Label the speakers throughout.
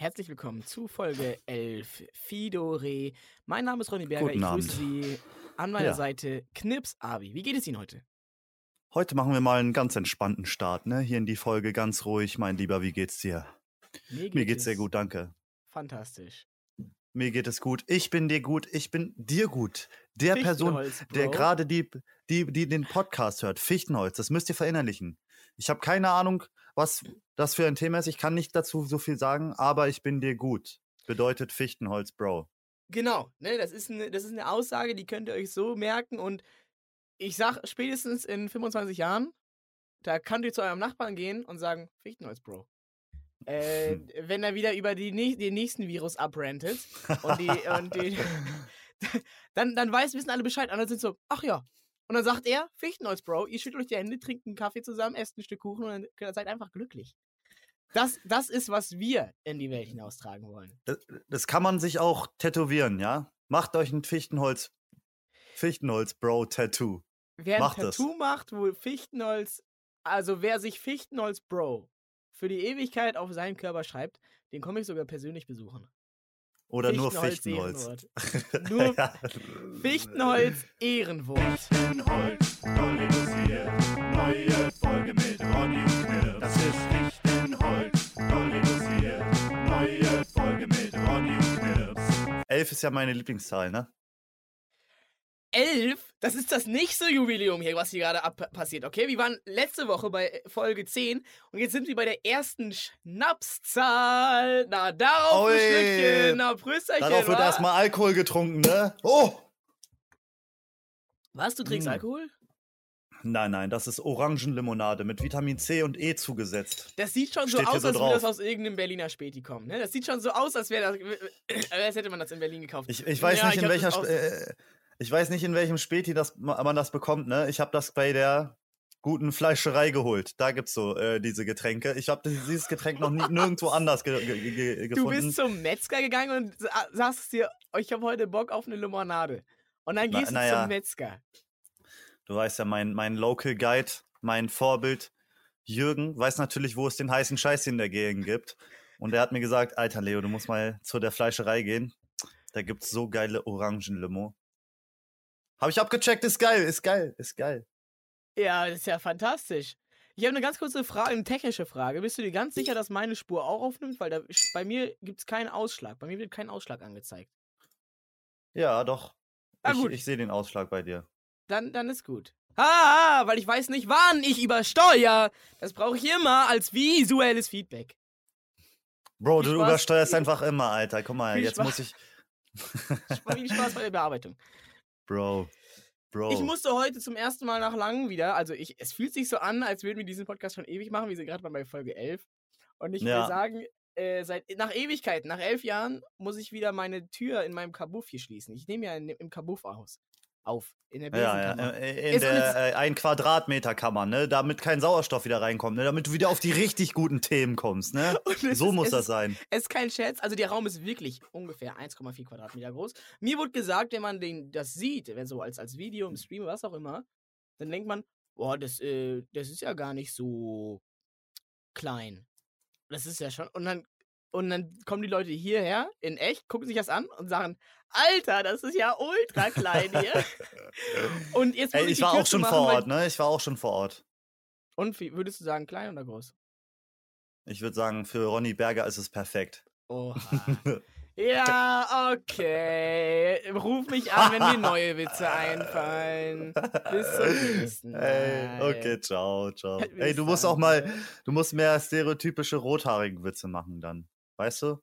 Speaker 1: herzlich willkommen zu Folge 11 Fidore. Mein Name ist Ronny Berger,
Speaker 2: Guten
Speaker 1: ich
Speaker 2: Abend.
Speaker 1: grüße Sie an meiner
Speaker 2: Ja.
Speaker 1: Seite Knips Abi. Wie geht es Ihnen heute?
Speaker 2: Heute machen wir mal einen ganz entspannten Start, ne? Hier in die Folge ganz ruhig. Mein Lieber, wie geht's dir? Mir geht's sehr gut, danke.
Speaker 1: Fantastisch.
Speaker 2: Mir geht es gut. Ich bin dir gut. Ich bin dir gut. Der Person, der gerade die, die, die den Podcast hört, Fichtenholz, das müsst ihr verinnerlichen. Ich habe keine Ahnung, was das für ein Thema ist. Ich kann nicht dazu so viel sagen, aber ich bin dir gut. Bedeutet Fichtenholz, Bro.
Speaker 1: Genau, ne, das, ist eine, das ist eine Aussage, die könnt ihr euch so merken und ich sag spätestens in 25 Jahren, da könnt ihr zu eurem Nachbarn gehen und sagen, Fichtenholz, Bro. Äh,
Speaker 2: Hm.
Speaker 1: wenn er wieder über die, den nächsten Virus abrantet und die, und die dann, dann weiß, wissen alle Bescheid. Andere sind so, ach ja. Und dann sagt er, Fichtenholz, Bro, ihr schüttelt euch die Hände, trinkt einen Kaffee zusammen, esst ein Stück Kuchen und dann seid einfach glücklich. Das, das ist, was wir in die Welt hinaustragen wollen.
Speaker 2: Das, das kann man sich auch tätowieren, ja? Macht euch ein Fichtenholz, Fichtenholz-Bro-Tattoo.
Speaker 1: Wer ein
Speaker 2: Macht.
Speaker 1: Tattoo macht, wo Fichtenholz, also wer sich Fichtenholz Bro für die Ewigkeit auf seinen Körper schreibt, den komme ich sogar persönlich besuchen.
Speaker 2: Oder nur Fichtenholz.
Speaker 1: Nur
Speaker 2: ja.
Speaker 1: Fichtenholz Ehrenwort.
Speaker 3: Fichtenholz, Dolligosiert. Neue Folge mit Ronny und Knirps. Das ist Fichtenholz, Dolligosiert. Neue Folge mit Ronny und.
Speaker 2: Elf ist ja meine Lieblingszahl, ne?
Speaker 1: Elf, das ist das nächste Jubiläum hier, was hier gerade ab passiert, okay? Wir waren letzte Woche bei Folge 10 und jetzt sind wir bei der ersten Schnapszahl. Na, darauf ein
Speaker 2: Ui.
Speaker 1: Schlückchen. Na, Prösterchen,
Speaker 2: Darauf wird
Speaker 1: wa?
Speaker 2: erstmal Alkohol getrunken, ne? Oh!
Speaker 1: Was, du trinkst
Speaker 2: Mm.
Speaker 1: Alkohol?
Speaker 2: Nein, nein, das ist Orangenlimonade mit Vitamin C und E zugesetzt.
Speaker 1: Das sieht schon so
Speaker 2: Steht hier
Speaker 1: aus,
Speaker 2: so
Speaker 1: als würde das aus irgendeinem Berliner Späti kommen. Ne? Das sieht schon so aus, als wäre das, als hätte man das in Berlin gekauft.
Speaker 2: Ich, ich weiß
Speaker 1: Ja,
Speaker 2: nicht,
Speaker 1: ich
Speaker 2: in welcher äh, ich weiß nicht, in welchem Späti das, ma- man das bekommt, ne? Ich habe das bei der guten Fleischerei geholt. Da gibt's so äh, diese Getränke. Ich habe dieses Getränk noch nie, nirgendwo anders ge ge ge
Speaker 1: Du
Speaker 2: gefunden.
Speaker 1: bist zum Metzger gegangen und sa- sagst dir, ich habe heute Bock auf eine Limonade. Und dann
Speaker 2: Na-
Speaker 1: gehst du
Speaker 2: na ja.
Speaker 1: zum Metzger.
Speaker 2: Du weißt ja, mein, mein Local Guide, mein Vorbild Jürgen, weiß natürlich, wo es den heißen Scheiß in der Gegend gibt. Und er hat mir gesagt, Alter Leo, du musst mal zu der Fleischerei gehen. Da gibt's so geile Orangenlimo. Habe ich abgecheckt, ist geil, ist geil, ist geil.
Speaker 1: Ja, das ist ja fantastisch. Ich habe eine ganz kurze Frage, eine technische Frage. Bist du dir ganz sicher, dass meine Spur auch aufnimmt? Weil da, bei mir gibt es keinen Ausschlag. Bei mir wird kein Ausschlag angezeigt.
Speaker 2: Ja, doch.
Speaker 1: Na
Speaker 2: ich
Speaker 1: gut.
Speaker 2: ich sehe den Ausschlag bei dir.
Speaker 1: Dann, dann ist gut. Ah, weil ich weiß nicht, wann ich übersteuere. Das brauche ich immer als visuelles Feedback.
Speaker 2: Bro,
Speaker 1: Viel
Speaker 2: du
Speaker 1: Spaß.
Speaker 2: übersteuerst einfach immer, Alter. Guck mal,
Speaker 1: Viel
Speaker 2: jetzt
Speaker 1: Spaß.
Speaker 2: muss ich.
Speaker 1: Viel Spaß bei der Bearbeitung.
Speaker 2: Bro. Bro.
Speaker 1: Ich musste heute zum ersten Mal nach langem wieder, also ich, es fühlt sich so an, als würden wir diesen Podcast schon ewig machen. Wir sind gerade bei Folge 11. Und ich will
Speaker 2: Ja.
Speaker 1: sagen, äh, seit, nach Ewigkeiten, nach elf Jahren, muss ich wieder meine Tür in meinem Kabuff hier schließen. Ich nehme ja in, im Kabuff aus. Auf. In der
Speaker 2: ja,
Speaker 1: Besenkammer.
Speaker 2: ja, äh, in
Speaker 1: Ist alles-
Speaker 2: der äh, ein Quadratmeter Kammer, ne? Damit kein Sauerstoff wieder reinkommt, ne? Damit du wieder auf die richtig guten Themen kommst, ne? So
Speaker 1: ist-
Speaker 2: muss
Speaker 1: es
Speaker 2: das sein.
Speaker 1: Es ist kein Scherz, also der Raum ist wirklich ungefähr 1,4 Quadratmeter groß. Mir wurde gesagt, wenn man den, das sieht, wenn so als, als Video im Stream, was auch immer, dann denkt man, boah, das, äh, das ist ja gar nicht so klein. Das ist ja schon. Und dann, und dann kommen die Leute hierher, in echt, gucken sich das an und sagen, Alter, das ist ja ultra klein hier. und jetzt muss
Speaker 2: Ey,
Speaker 1: ich
Speaker 2: ich war
Speaker 1: Tür
Speaker 2: auch schon
Speaker 1: zumachen,
Speaker 2: vor Ort, ne? Ich war auch schon vor Ort.
Speaker 1: Und wie würdest du sagen, klein oder groß?
Speaker 2: Ich würde sagen, für Ronny Berger ist es perfekt.
Speaker 1: Oha. Ja, okay. Ruf mich an, wenn dir neue Witze einfallen. Bis zum nächsten Mal.
Speaker 2: Ey, okay, ciao, ciao. Ey, du musst auch mal, du musst mehr stereotypische rothaarigen Witze machen dann. Weißt du?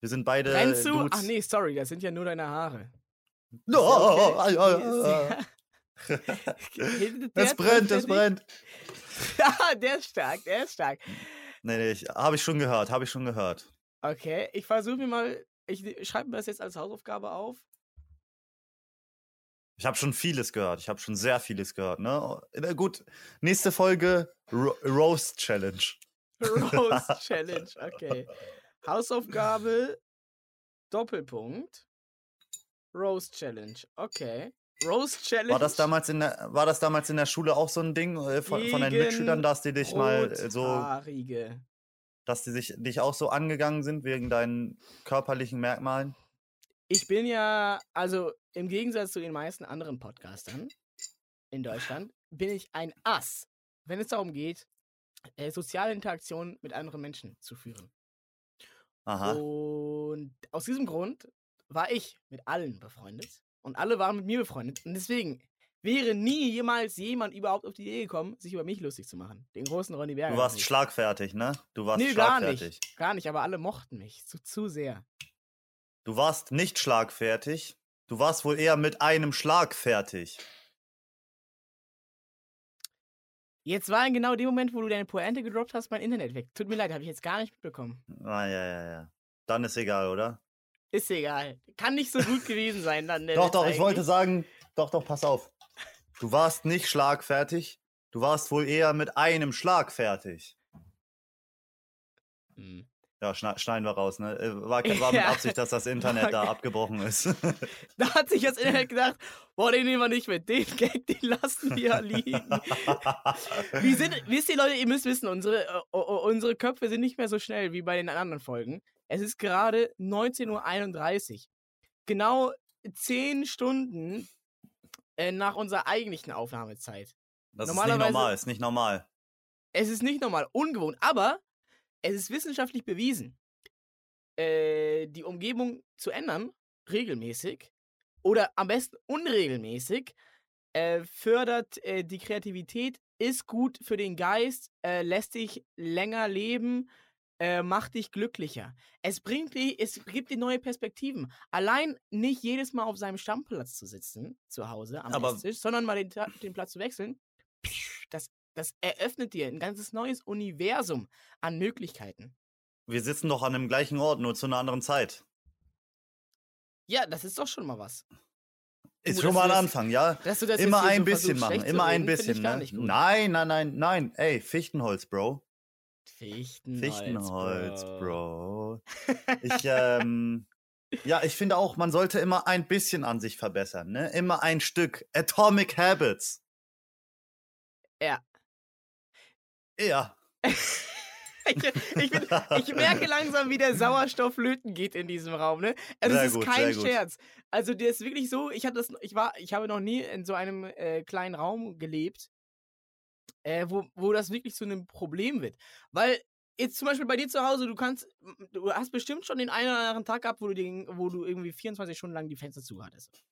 Speaker 2: Wir sind beide.
Speaker 1: Brennst du? Ach nee, sorry, das sind ja nur deine Haare.
Speaker 2: No,
Speaker 1: okay?
Speaker 2: ah, ja, ja.
Speaker 1: Der
Speaker 2: Es brennt, es
Speaker 1: zuständig?
Speaker 2: brennt.
Speaker 1: Ja, der ist stark, der ist stark.
Speaker 2: Nee, nee, ich, habe ich schon gehört, habe ich schon gehört.
Speaker 1: Okay, ich versuche mir mal, ich schreibe mir das jetzt als Hausaufgabe auf.
Speaker 2: Ich habe schon vieles gehört. Ich habe schon sehr vieles gehört. Ne? Na gut, nächste Folge Ro Roast Challenge.
Speaker 1: Roast Challenge, okay. Hausaufgabe, Doppelpunkt. Roast Challenge, okay. Roast Challenge.
Speaker 2: War das damals in der, war das damals in der Schule auch so ein Ding äh, von, von deinen Mitschülern, dass die dich mal äh, so. Dass die sich dich auch so angegangen sind wegen deinen körperlichen Merkmalen?
Speaker 1: Ich bin ja, also im Gegensatz zu den meisten anderen Podcastern in Deutschland, bin ich ein Ass, wenn es darum geht, äh, soziale Interaktionen mit anderen Menschen zu führen.
Speaker 2: Aha.
Speaker 1: Und aus diesem Grund war ich mit allen befreundet und alle waren mit mir befreundet. Und deswegen wäre nie jemals jemand überhaupt auf die Idee gekommen, sich über mich lustig zu machen. Den großen Ronny Berger.
Speaker 2: Du warst
Speaker 1: nicht.
Speaker 2: schlagfertig, ne? Du warst
Speaker 1: Nee, gar
Speaker 2: schlagfertig.
Speaker 1: nicht. Gar nicht, aber alle mochten mich zu, zu sehr.
Speaker 2: Du warst nicht schlagfertig. Du warst wohl eher mit einem Schlag fertig.
Speaker 1: Jetzt war in genau dem Moment, wo du deine Pointe gedroppt hast, mein Internet weg. Tut mir leid, habe ich jetzt gar nicht mitbekommen.
Speaker 2: Ah, ja, ja, ja. Dann ist egal, oder?
Speaker 1: Ist egal. Kann nicht so gut gewesen sein dann.
Speaker 2: Doch, doch, ich wollte
Speaker 1: eigentlich.
Speaker 2: sagen, doch, doch, pass auf. Du warst nicht schlagfertig. Du warst wohl eher mit einem Schlag fertig.
Speaker 1: Hm.
Speaker 2: Ja, schneiden wir raus, ne? Äh, War, war mit
Speaker 1: Ja.
Speaker 2: Absicht, dass das Internet da abgebrochen ist.
Speaker 1: Da hat sich das Internet gedacht, boah, den nehmen wir nicht mit. Den Gag, den lassen wir liegen. Wir sind, wisst ihr Leute, ihr müsst wissen, unsere, o- unsere Köpfe sind nicht mehr so schnell wie bei den anderen Folgen. Es ist gerade 19.31 Uhr. Genau 10 Stunden äh, nach unserer eigentlichen Aufnahmezeit.
Speaker 2: Das ist nicht normal, ist nicht normal.
Speaker 1: Es ist nicht normal ungewohnt, aber es ist wissenschaftlich bewiesen, äh, die Umgebung zu ändern, regelmäßig oder am besten unregelmäßig, äh, fördert äh, die Kreativität, ist gut für den Geist, äh, lässt dich länger leben, äh, macht dich glücklicher. Es bringt dich, es gibt dir neue Perspektiven. Allein nicht jedes Mal auf seinem Stammplatz zu sitzen, zu Hause am
Speaker 2: Aber-
Speaker 1: Esstisch, sondern mal den, den Platz zu wechseln, das, das eröffnet dir ein ganzes neues Universum an Möglichkeiten.
Speaker 2: Wir sitzen doch an dem gleichen Ort, nur zu einer anderen Zeit.
Speaker 1: Ja, das ist doch schon mal was.
Speaker 2: Ist
Speaker 1: Gut,
Speaker 2: schon mal ein Anfang, ja?
Speaker 1: Dass du das
Speaker 2: Immer ein bisschen machen, immer ein bisschen, ne? Nein, nein, nein, nein. Ey, Fichtenholz, Bro.
Speaker 1: Fichtenholz,
Speaker 2: Fichtenholz,
Speaker 1: Bro.
Speaker 2: Bro. Ich, ähm, ja, ich finde auch, man sollte immer ein bisschen an sich verbessern, ne? Immer ein Stück. Atomic Habits.
Speaker 1: Ja.
Speaker 2: Ja.
Speaker 1: Ich, ich, bin, ich merke langsam, wie der Sauerstoff flöten geht in diesem Raum. Ne? Also es ist
Speaker 2: gut,
Speaker 1: kein. Scherz. Also der ist wirklich so. Ich hatte das, ich war, ich habe noch nie in so einem äh, kleinen Raum gelebt, äh, wo, wo das wirklich zu einem Problem wird. Weil jetzt zum Beispiel bei dir zu Hause, du kannst, du hast bestimmt schon den einen oder anderen Tag gehabt, wo du, den, wo du irgendwie 24 Stunden lang die Fenster zu hattest.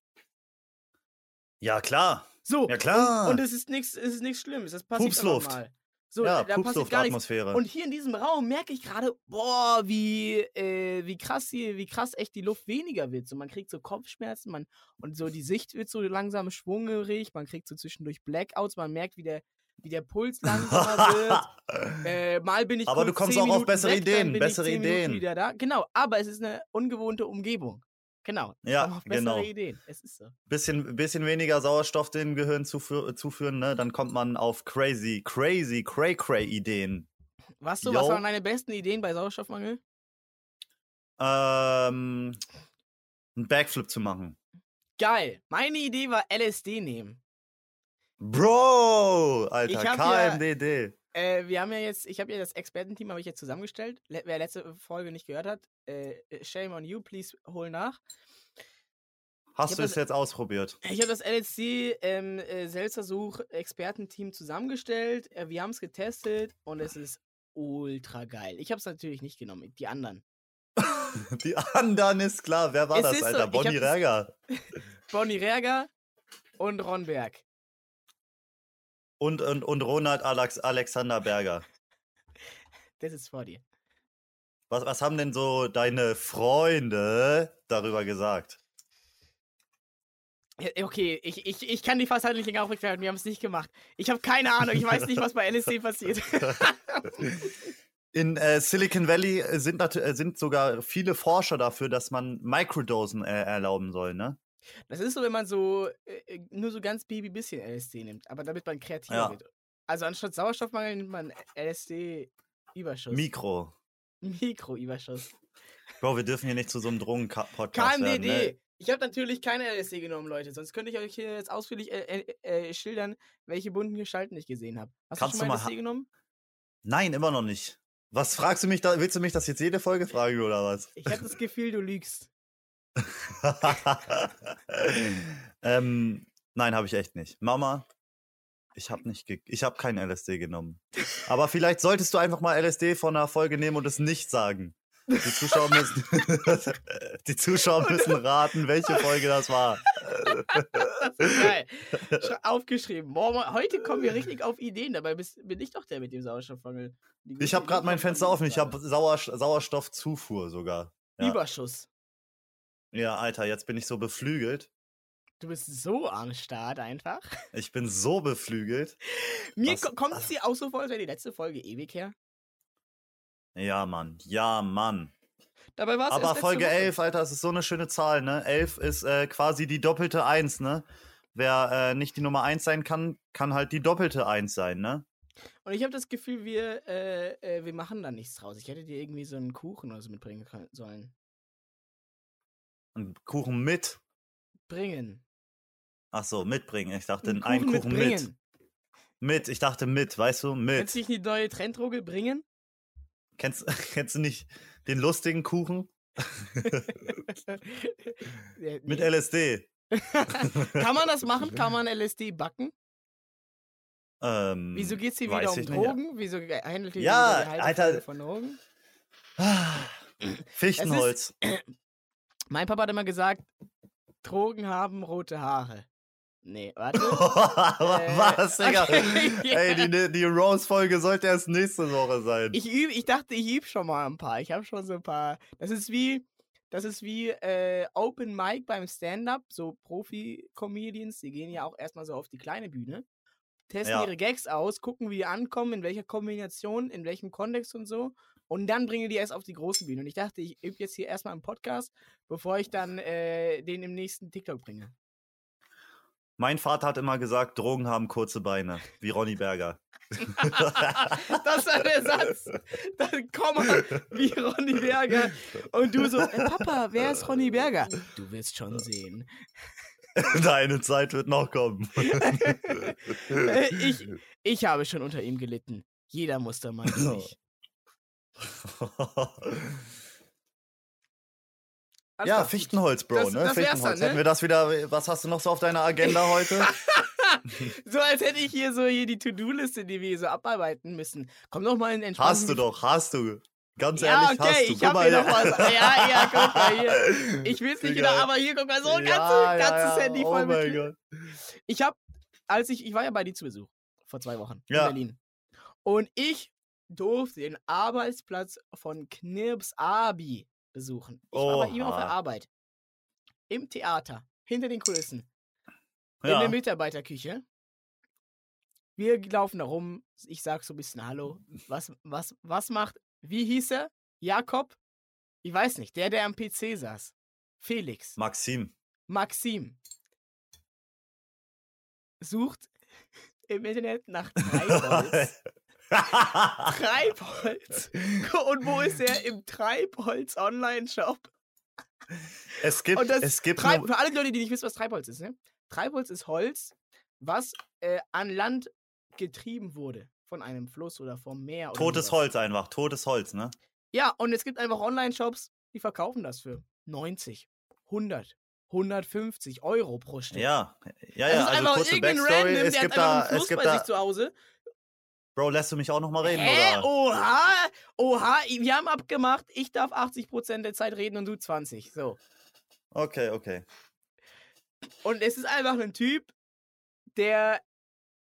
Speaker 2: Ja, klar.
Speaker 1: So.
Speaker 2: Ja, klar.
Speaker 1: Und, und es ist nichts, es ist nichts Schlimmes. Das passiert
Speaker 2: Pupsluft.
Speaker 1: normal. So,
Speaker 2: ja,
Speaker 1: da passiert gar nichts. Und hier in diesem Raum merke ich gerade, boah, wie, äh, wie krass hier, wie krass echt die Luft weniger wird. So, man kriegt so Kopfschmerzen, man, und so die Sicht wird so langsam schwungerig, man kriegt so zwischendurch Blackouts, man merkt, wie der, wie der Puls langsamer wird. Äh, mal bin ich
Speaker 2: Aber du kommst
Speaker 1: 10
Speaker 2: auch auf bessere
Speaker 1: weg,
Speaker 2: Ideen, bessere
Speaker 1: ich 10 Minuten
Speaker 2: Ideen.
Speaker 1: Wieder da. Genau, aber es ist eine ungewohnte Umgebung. Genau.
Speaker 2: Ja,
Speaker 1: auf bessere
Speaker 2: genau.
Speaker 1: Ideen. Es ist so.
Speaker 2: bisschen, bisschen weniger Sauerstoff dem Gehirn zufü zuführen, ne? Dann kommt man auf crazy, crazy, cray, cray Ideen.
Speaker 1: Was so, was waren deine besten Ideen bei Sauerstoffmangel?
Speaker 2: Ähm, einen Backflip zu machen.
Speaker 1: Geil. Meine Idee war LSD nehmen.
Speaker 2: Bro, Alter,
Speaker 1: hab ja-
Speaker 2: KMDD.
Speaker 1: Äh, wir haben ja jetzt, ich habe ja das Expertenteam habe ich jetzt zusammengestellt. Le wer letzte Folge nicht gehört hat, äh, shame on you, please hol nach.
Speaker 2: Hast du es jetzt ausprobiert?
Speaker 1: Ich habe das LSD ähm, äh, Selbstversuch Expertenteam zusammengestellt. Äh, wir haben es getestet und es ist ultra geil. Ich habe es natürlich nicht genommen, die anderen.
Speaker 2: Die anderen ist klar. Wer war
Speaker 1: Es
Speaker 2: das,
Speaker 1: so,
Speaker 2: Alter?
Speaker 1: hab
Speaker 2: Bonnie Räger.
Speaker 1: Bonnie Räger und Ron Berg.
Speaker 2: Und, und, und Ronald Alex Alexander Berger.
Speaker 1: Das ist vor dir.
Speaker 2: Was, was haben denn so deine Freunde darüber gesagt?
Speaker 1: Okay, ich, ich, ich kann die nicht länger aufrechterhalten, wir haben es nicht gemacht. Ich habe keine Ahnung, ich weiß nicht, was bei LSD passiert.
Speaker 2: In äh, Silicon Valley äh, sind, äh, sind sogar viele Forscher dafür, dass man Microdosen äh, erlauben soll, ne?
Speaker 1: Das ist so, wenn man so äh, nur so ganz baby bisschen LSD nimmt, aber damit man kreativer
Speaker 2: Ja.
Speaker 1: wird. Also anstatt Sauerstoffmangel nimmt man LSD-Überschuss.
Speaker 2: Mikro.
Speaker 1: Mikro-Überschuss.
Speaker 2: Bro, wir dürfen hier nicht zu so einem Drogen-Podcast werden,
Speaker 1: KMDD.
Speaker 2: ne?
Speaker 1: Ich habe natürlich keine LSD genommen, Leute. Sonst könnte ich euch hier jetzt ausführlich äh, äh, äh, schildern, welche bunten Gestalten ich gesehen habe. Hast
Speaker 2: Kannst
Speaker 1: du schon
Speaker 2: mal
Speaker 1: LSD genommen?
Speaker 2: Nein, immer noch nicht. Was fragst du mich da? Willst du mich das jetzt jede Folge fragen oder was?
Speaker 1: Ich habe das Gefühl, du lügst.
Speaker 2: ähm, nein, habe ich echt nicht. Mama, ich habe nicht, ich habe kein LSD genommen. Aber vielleicht solltest du einfach mal LSD von einer Folge nehmen und es nicht sagen. Die Zuschauer müssen, die Zuschauer müssen raten, welche Folge das war.
Speaker 1: Das ist geil. Sch- Aufgeschrieben. Heute kommen wir richtig auf Ideen. Dabei bin ich doch der mit dem Sauerstofffangel. Die
Speaker 2: Ich habe gerade mein Fenster offen. Ich habe Sauer Sauerstoffzufuhr sogar. Ja.
Speaker 1: Überschuss.
Speaker 2: Ja, Alter, jetzt bin ich so beflügelt.
Speaker 1: Du bist so am Start einfach.
Speaker 2: Ich bin so beflügelt.
Speaker 1: Mir
Speaker 2: Was-
Speaker 1: ko- kommt es dir auch so vor, als wäre die letzte Folge ewig her.
Speaker 2: Ja, Mann. Ja, Mann.
Speaker 1: Dabei war es
Speaker 2: Aber Folge 11, Alter, das ist so eine schöne Zahl, ne? 11 ist äh, quasi die doppelte 1, ne? Wer äh, nicht die Nummer 1 sein kann, kann halt die doppelte 1 sein, ne?
Speaker 1: Und ich habe das Gefühl, wir, äh, äh, wir machen da nichts draus. Ich hätte dir irgendwie so einen Kuchen oder so mitbringen sollen.
Speaker 2: Und Kuchen mit.
Speaker 1: Bringen.
Speaker 2: Ach so, mitbringen. Ich dachte,
Speaker 1: Einen
Speaker 2: einen Kuchen, mit. Mit. Ich dachte mit, weißt du? Mit.
Speaker 1: Kennst du nicht die neue Trenddroge bringen?
Speaker 2: Kennst, kennst du nicht den lustigen Kuchen?
Speaker 1: Ja,
Speaker 2: Mit. LSD.
Speaker 1: Kann man das machen? Kann man LSD backen?
Speaker 2: Ähm,
Speaker 1: Wieso geht es hier wieder um
Speaker 2: ich nicht.
Speaker 1: Drogen? Wieso handelt hier
Speaker 2: Ja,
Speaker 1: wieder die
Speaker 2: Alter.
Speaker 1: Von Drogen?
Speaker 2: Ah, Fichtenholz.
Speaker 1: Mein Papa hat immer gesagt, Drogen haben rote Haare. Nee, warte. Äh,
Speaker 2: Was, Digga?
Speaker 1: okay, ja.
Speaker 2: Ey, die, die Rose-Folge sollte erst nächste Woche sein.
Speaker 1: Ich übe, ich dachte, ich übe schon mal ein paar. Ich habe schon so ein paar. Das ist wie, das ist wie äh, Open Mic beim Stand-up. So Profi-Comedians, die gehen ja auch erstmal so auf die kleine Bühne, testen
Speaker 2: Ja.
Speaker 1: ihre Gags aus, gucken, wie die ankommen, in welcher Kombination, in welchem Kontext und so. Und dann bringen die erst auf die große Bühne. Und ich dachte, ich übe jetzt hier erstmal einen Podcast, bevor ich dann äh, den im nächsten TikTok bringe.
Speaker 2: Mein Vater hat immer gesagt, Drogen haben kurze Beine, wie Ronny Berger.
Speaker 1: das war der Satz. Dann komm mal, wie Ronny Berger. Und du so, äh, Papa, wer ist Ronny Berger? Du wirst schon sehen.
Speaker 2: Deine Zeit wird noch kommen.
Speaker 1: Äh, ich, ich habe schon unter ihm gelitten. Jeder muss da mal durch.
Speaker 2: Ja. Fichtenholz, Bro,
Speaker 1: Das-
Speaker 2: ne?
Speaker 1: das
Speaker 2: Fichtenholz.
Speaker 1: dann, ne?
Speaker 2: Hätten wir das wieder. Was hast du noch so auf deiner Agenda heute?
Speaker 1: So als hätte ich hier so hier die To-Do-Liste, die wir hier so abarbeiten müssen. Komm doch mal in entspannten
Speaker 2: hast du doch, hast du. Ganz
Speaker 1: Ja,
Speaker 2: ehrlich,
Speaker 1: okay,
Speaker 2: hast du.
Speaker 1: ich hab hier noch was. Ja, ja, guck mal hier. Ich will es nicht wieder, aber hier, guck mal, so ein ganzes,
Speaker 2: Ja,
Speaker 1: ganzes
Speaker 2: ja.
Speaker 1: Handy
Speaker 2: oh
Speaker 1: voll
Speaker 2: mein
Speaker 1: mit.
Speaker 2: Gott.
Speaker 1: Ich hab, als ich, ich war ja bei dir zu Besuch vor zwei Wochen in Berlin. Und ich durfte den Arbeitsplatz von Knirps Abi besuchen. Ich war bei ihm auf der
Speaker 2: Oha.
Speaker 1: Arbeit. Im Theater, hinter den Kulissen, in
Speaker 2: Ja.
Speaker 1: der Mitarbeiterküche. Wir laufen da rum. Ich sag so ein bisschen Hallo. Was, was, was macht, wie hieß er? Jakob? Ich weiß nicht. Der, der am PC saß. Felix.
Speaker 2: Maxim.
Speaker 1: Maxim. Sucht im Internet nach Treibholz. Treibholz. Und wo ist er? Im Treibholz Online-Shop.
Speaker 2: es gibt, es gibt
Speaker 1: Treib für alle Leute, die nicht wissen, was Treibholz ist, ne? Treibholz ist Holz, was äh, an Land getrieben wurde. Von einem Fluss oder vom Meer. Oder
Speaker 2: totes
Speaker 1: sowas.
Speaker 2: Holz einfach, totes Holz, ne?
Speaker 1: Ja, und es gibt einfach Online-Shops, die verkaufen das für 90, 100, 150 Euro pro Stück.
Speaker 2: Ja, ja,
Speaker 1: das
Speaker 2: ja.
Speaker 1: ist
Speaker 2: Also
Speaker 1: einfach
Speaker 2: kurze Backstory.
Speaker 1: Random,
Speaker 2: Es gibt da, es gibt da.
Speaker 1: zu Hause.
Speaker 2: Bro, lässt du mich auch noch mal reden,
Speaker 1: Hä?
Speaker 2: oder?
Speaker 1: Oha, oha, wir haben abgemacht, ich darf 80% der Zeit reden und du 20. So.
Speaker 2: Okay, okay.
Speaker 1: Und es ist einfach ein Typ, der.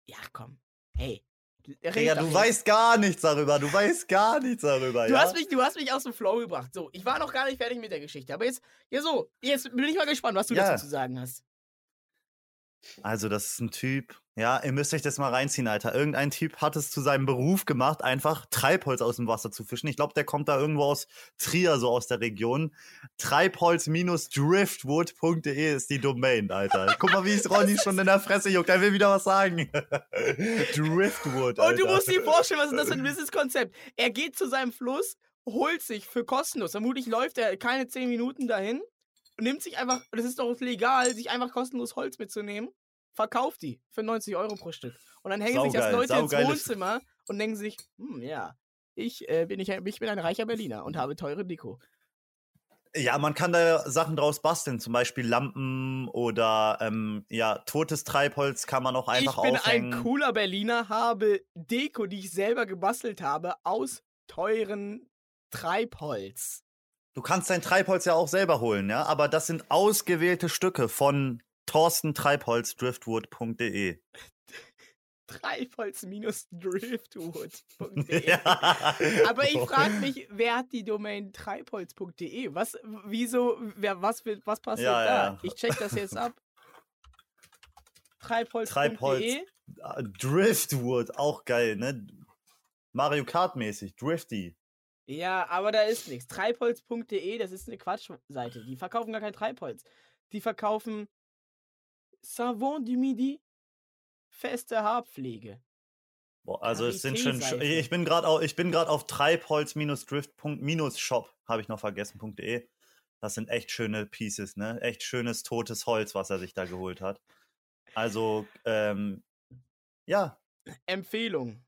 Speaker 1: Ja, komm. Hey.
Speaker 2: Digga, du
Speaker 1: jetzt.
Speaker 2: weißt gar nichts darüber. Du weißt gar nichts darüber,
Speaker 1: Du
Speaker 2: ja?
Speaker 1: hast, mich, du hast mich aus dem Flow gebracht. So, ich war noch gar nicht fertig mit der Geschichte. Aber jetzt, ja so, jetzt bin ich mal gespannt, was du
Speaker 2: Ja.
Speaker 1: dazu zu sagen hast.
Speaker 2: Also, das ist ein Typ. Ja, ihr müsst euch das mal reinziehen, Alter. Irgendein Typ hat es zu seinem Beruf gemacht, einfach Treibholz aus dem Wasser zu fischen. Ich glaube, der kommt da irgendwo aus Trier, so aus der Region. Treibholz-driftwood.de ist die Domain, Alter. Guck mal, wie es Ronny schon in der Fresse juckt. Er will wieder was sagen. Driftwood, Alter.
Speaker 1: Und du musst dir vorstellen, was ist das für ein Businesskonzept? Er geht zu seinem Fluss, holt sich für kostenlos, vermutlich läuft er keine 10 Minuten dahin und nimmt sich einfach, das ist doch legal, sich einfach kostenlos Holz mitzunehmen, verkauft die für 90 Euro pro Stück. Und dann hängen sich das
Speaker 2: Saugeil,
Speaker 1: Leute ins Wohnzimmer und denken sich, hm, ja, ich, äh, bin ich, ein- ich bin ein reicher Berliner und habe teure Deko.
Speaker 2: Ja, man kann da Sachen draus basteln, zum Beispiel Lampen oder ähm, ja, totes Treibholz kann man auch einfach
Speaker 1: ich bin
Speaker 2: aufhängen.
Speaker 1: ein cooler Berliner, habe Deko, die ich selber gebastelt habe, aus teuren Treibholz.
Speaker 2: Du kannst dein Treibholz ja auch selber holen, ja, aber das sind ausgewählte Stücke von torstentreibholzdriftwood.de.
Speaker 1: Treibholz-driftwood.de.
Speaker 2: Ja.
Speaker 1: Aber ich frage mich, wer hat die Domain treibholz.de? Was, wieso, wer, was, wird- was passiert
Speaker 2: Ja,
Speaker 1: da?
Speaker 2: ja.
Speaker 1: Ich check das jetzt ab. Treibholz.de.
Speaker 2: Treibholz. Ah, Driftwood, auch geil, ne? Mario Kart mäßig, Drifty.
Speaker 1: Ja, aber da ist nichts. Treibholz.de, das ist eine Quatschseite. Die verkaufen gar kein Treibholz. Die verkaufen Savon du Midi, feste Haarpflege.
Speaker 2: Boah, also es sind schon, ich bin gerade auf, ich bin gerade auf treibholz-drift.shop, habe ich noch vergessen.de. Das sind echt schöne Pieces, ne? Echt schönes totes Holz, was er sich da geholt hat. Also, ähm, ja,
Speaker 1: Empfehlung.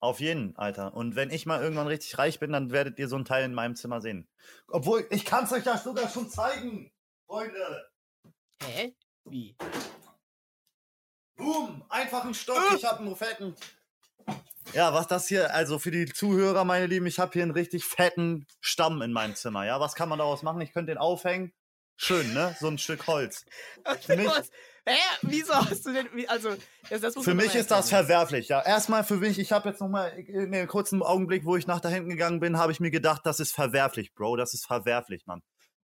Speaker 2: auf jeden, Alter. Und wenn ich mal irgendwann richtig reich bin, dann werdet ihr so ein Teil in meinem Zimmer sehen. Obwohl, ich kann es euch ja sogar schon zeigen, Freunde.
Speaker 1: Hä? Wie?
Speaker 2: Boom, einfach ein Stock, ich habe einen fetten. Ja, was das hier, also für die Zuhörer, meine Lieben, ich habe hier einen richtig fetten Stamm in meinem Zimmer, ja? Was kann man daraus machen? Ich könnte den aufhängen. Schön, ne? So ein Stück Holz. Für mich-?
Speaker 1: Hä? Wieso hast du denn. Also, das, das muss
Speaker 2: Für mich ist das verwerflich, ja. Erstmal für mich, ich habe jetzt nochmal in dem kurzen Augenblick, wo ich nach da hinten gegangen bin, habe ich mir gedacht, das ist verwerflich, Bro. Das ist verwerflich, Mann.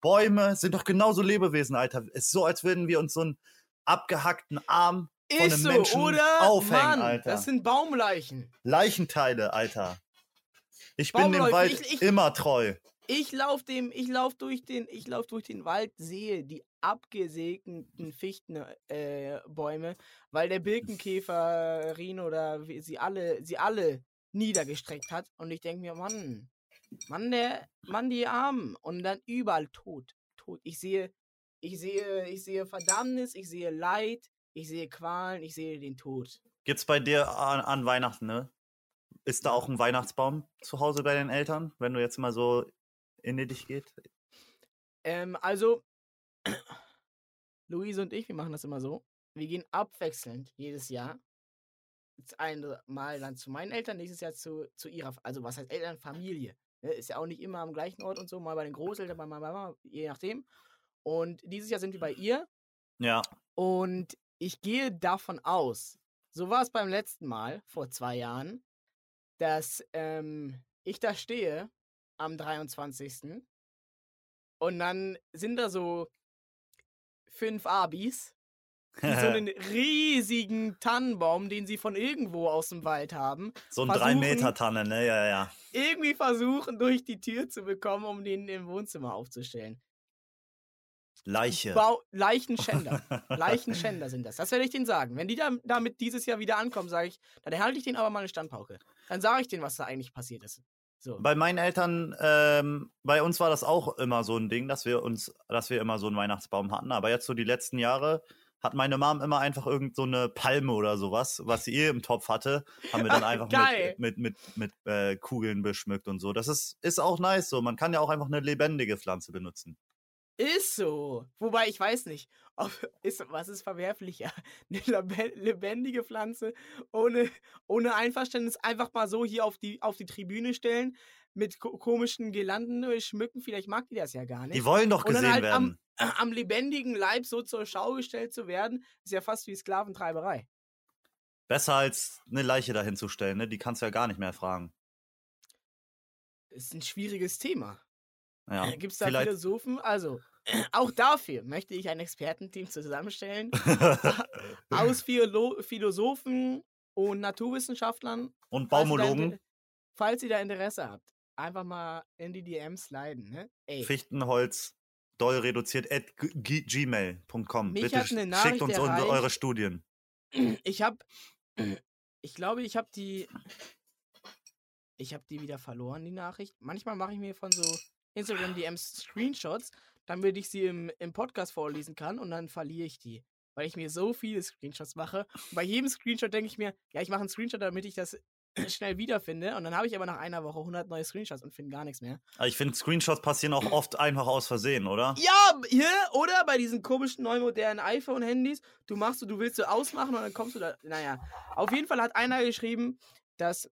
Speaker 2: Bäume sind doch genauso Lebewesen, Alter. Es ist so, als würden wir uns so einen abgehackten Arm von
Speaker 1: Ist
Speaker 2: einem
Speaker 1: so,
Speaker 2: Menschen
Speaker 1: oder?
Speaker 2: aufhängen,
Speaker 1: Mann,
Speaker 2: Alter.
Speaker 1: das sind Baumleichen.
Speaker 2: Leichenteile, Alter. Ich bin dem Wald
Speaker 1: ich- ich-
Speaker 2: immer treu.
Speaker 1: Ich lauf dem, ich lauf durch den, ich lauf durch den Wald, sehe die abgesegneten Fichtenbäume, äh, weil der Birkenkäfer Rino oder sie alle, sie alle niedergestreckt hat. Und ich denke mir, Mann, Mann, der, Mann, die Armen. Und dann überall tot, tot. Ich sehe, ich sehe, ich sehe Verdammnis, ich sehe Leid, ich sehe Qualen, ich sehe den Tod.
Speaker 2: Gibt's bei dir an, an Weihnachten, ne? Ist da auch ein Weihnachtsbaum zu Hause bei den Eltern, wenn du jetzt mal so in dich geht?
Speaker 1: Ähm, also, Luise und ich, wir machen das immer so. Wir gehen abwechselnd jedes Jahr. Jetzt Einmal dann zu meinen Eltern, nächstes Jahr zu, zu ihrer, also was heißt Eltern, Familie. Ne? Ist ja auch nicht immer am gleichen Ort und so, mal bei den Großeltern, bei meiner Mama, je nachdem. Und dieses Jahr sind wir bei ihr
Speaker 2: Ja.
Speaker 1: und ich gehe davon aus, so war es beim letzten Mal, vor zwei Jahren, dass ähm, ich da stehe am 23. Und dann sind da so fünf Abis, so einen riesigen Tannenbaum, den sie von irgendwo aus dem Wald haben,
Speaker 2: so ein
Speaker 1: versuchen-
Speaker 2: 3-Meter-Tanne, ne? Ja, ja.
Speaker 1: irgendwie versuchen, durch die Tür zu bekommen, um den im Wohnzimmer aufzustellen.
Speaker 2: Leiche.
Speaker 1: Bau Leichenschänder. Leichenschänder sind das. Das werde ich denen sagen. Wenn die da, damit dieses Jahr wieder ankommen, sage ich, dann erhalte ich denen aber mal eine Standpauke. Dann sage ich denen, was da eigentlich passiert ist. So.
Speaker 2: Bei meinen Eltern, ähm, bei uns war das auch immer so ein Ding, dass wir uns, dass wir immer so einen Weihnachtsbaum hatten. Aber jetzt so die letzten Jahre hat meine Mom immer einfach irgend so eine Palme oder sowas, was sie eh im Topf hatte, haben wir dann einfach
Speaker 1: Geil.
Speaker 2: mit, mit, mit, mit äh, Kugeln beschmückt und so. Das ist, ist auch nice so. Man kann ja auch einfach eine lebendige Pflanze benutzen.
Speaker 1: Ist so. Wobei ich weiß nicht, ob, ist, was ist verwerflicher? Eine lebe- lebendige Pflanze ohne, ohne Einverständnis einfach mal so hier auf die, auf die Tribüne stellen, mit ko komischen Girlanden äh, schmücken. Vielleicht mag die das ja gar nicht.
Speaker 2: Die wollen doch
Speaker 1: Und dann
Speaker 2: gesehen
Speaker 1: halt
Speaker 2: werden.
Speaker 1: am, am lebendigen Leib so zur Schau gestellt zu werden, ist ja fast wie Sklaventreiberei.
Speaker 2: Besser als eine Leiche dahin zu stellen, ne? Die kannst du ja gar nicht mehr fragen.
Speaker 1: Ist ein schwieriges Thema.
Speaker 2: Ja,
Speaker 1: Gibt es da
Speaker 2: vielleicht.
Speaker 1: Philosophen? Also, auch dafür möchte ich ein Expertenteam zusammenstellen aus Philo Philosophen und Naturwissenschaftlern.
Speaker 2: und
Speaker 1: Falls ihr da
Speaker 2: Baumologen,
Speaker 1: Falls ihr da Interesse habt, einfach mal in die DMs sliden. Ne? Ey,
Speaker 2: Fichtenholz, doll reduziert at gmail.com. Bitte schickt uns unsere, eure Studien.
Speaker 1: ich habe, ich glaube, ich habe die, ich habe die wieder verloren, die Nachricht. Manchmal mache ich mir von so Instagram DMs Screenshots, damit ich sie im, im Podcast vorlesen kann und dann verliere ich die. Weil ich mir so viele Screenshots mache. Und bei jedem Screenshot denke ich mir, ja, ich mache einen Screenshot, damit ich das schnell wiederfinde. Und dann habe ich aber nach einer Woche 100 neue Screenshots und finde gar nichts mehr.
Speaker 2: Aber ich finde, Screenshots passieren auch oft einfach aus Versehen, oder?
Speaker 1: Ja, hier, oder bei diesen komischen neuen modernen iPhone-Handys, du machst so, du willst so ausmachen und dann kommst du da. Naja, auf jeden Fall hat einer geschrieben, dass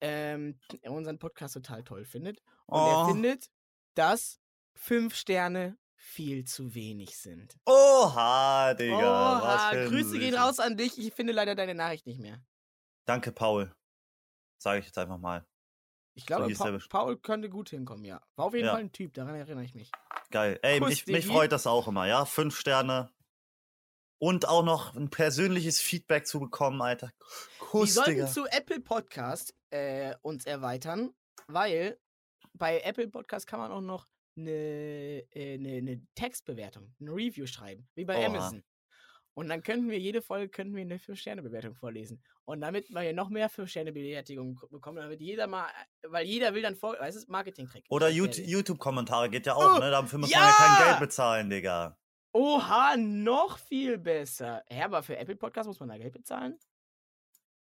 Speaker 1: ähm, er unseren Podcast total toll findet. Und
Speaker 2: Oh.
Speaker 1: er findet, dass fünf Sterne viel zu wenig sind.
Speaker 2: Oha, Digga.
Speaker 1: Oha, Grüße gehen raus an dich. Ich finde leider deine Nachricht nicht mehr.
Speaker 2: Danke, Paul. Sage ich jetzt einfach mal.
Speaker 1: Ich glaube,
Speaker 2: hieß
Speaker 1: Pa Paul könnte gut hinkommen, ja. War auf jeden
Speaker 2: Ja.
Speaker 1: Fall ein Typ, daran erinnere ich mich.
Speaker 2: Geil. Ey,
Speaker 1: Kuss,
Speaker 2: mich, mich freut das auch immer, ja? Fünf Sterne. Und auch noch ein persönliches Feedback zu bekommen, Alter.
Speaker 1: Wir
Speaker 2: Kuss,
Speaker 1: sollten
Speaker 2: Digga.
Speaker 1: zu Apple Podcast äh, uns erweitern, weil bei Apple Podcast kann man auch noch eine, äh, eine, eine Textbewertung, eine Review schreiben, wie bei
Speaker 2: Oha.
Speaker 1: Amazon. Und dann könnten wir jede Folge könnten wir eine 5-Sterne-Bewertung vorlesen. Und damit wir noch mehr 5-Sterne-Bewertungen bekommen, damit jeder mal, weil jeder will dann vor, weißt du, Marketing-Trick.
Speaker 2: Oder
Speaker 1: Ich
Speaker 2: Yout-
Speaker 1: erkläre dir.
Speaker 2: YouTube-Kommentare geht ja auch,
Speaker 1: Oh,
Speaker 2: ne? Dafür muss
Speaker 1: ja!
Speaker 2: man ja kein Geld bezahlen, Digga.
Speaker 1: Oha, noch viel besser. Ja, aber für Apple Podcast muss man da Geld bezahlen?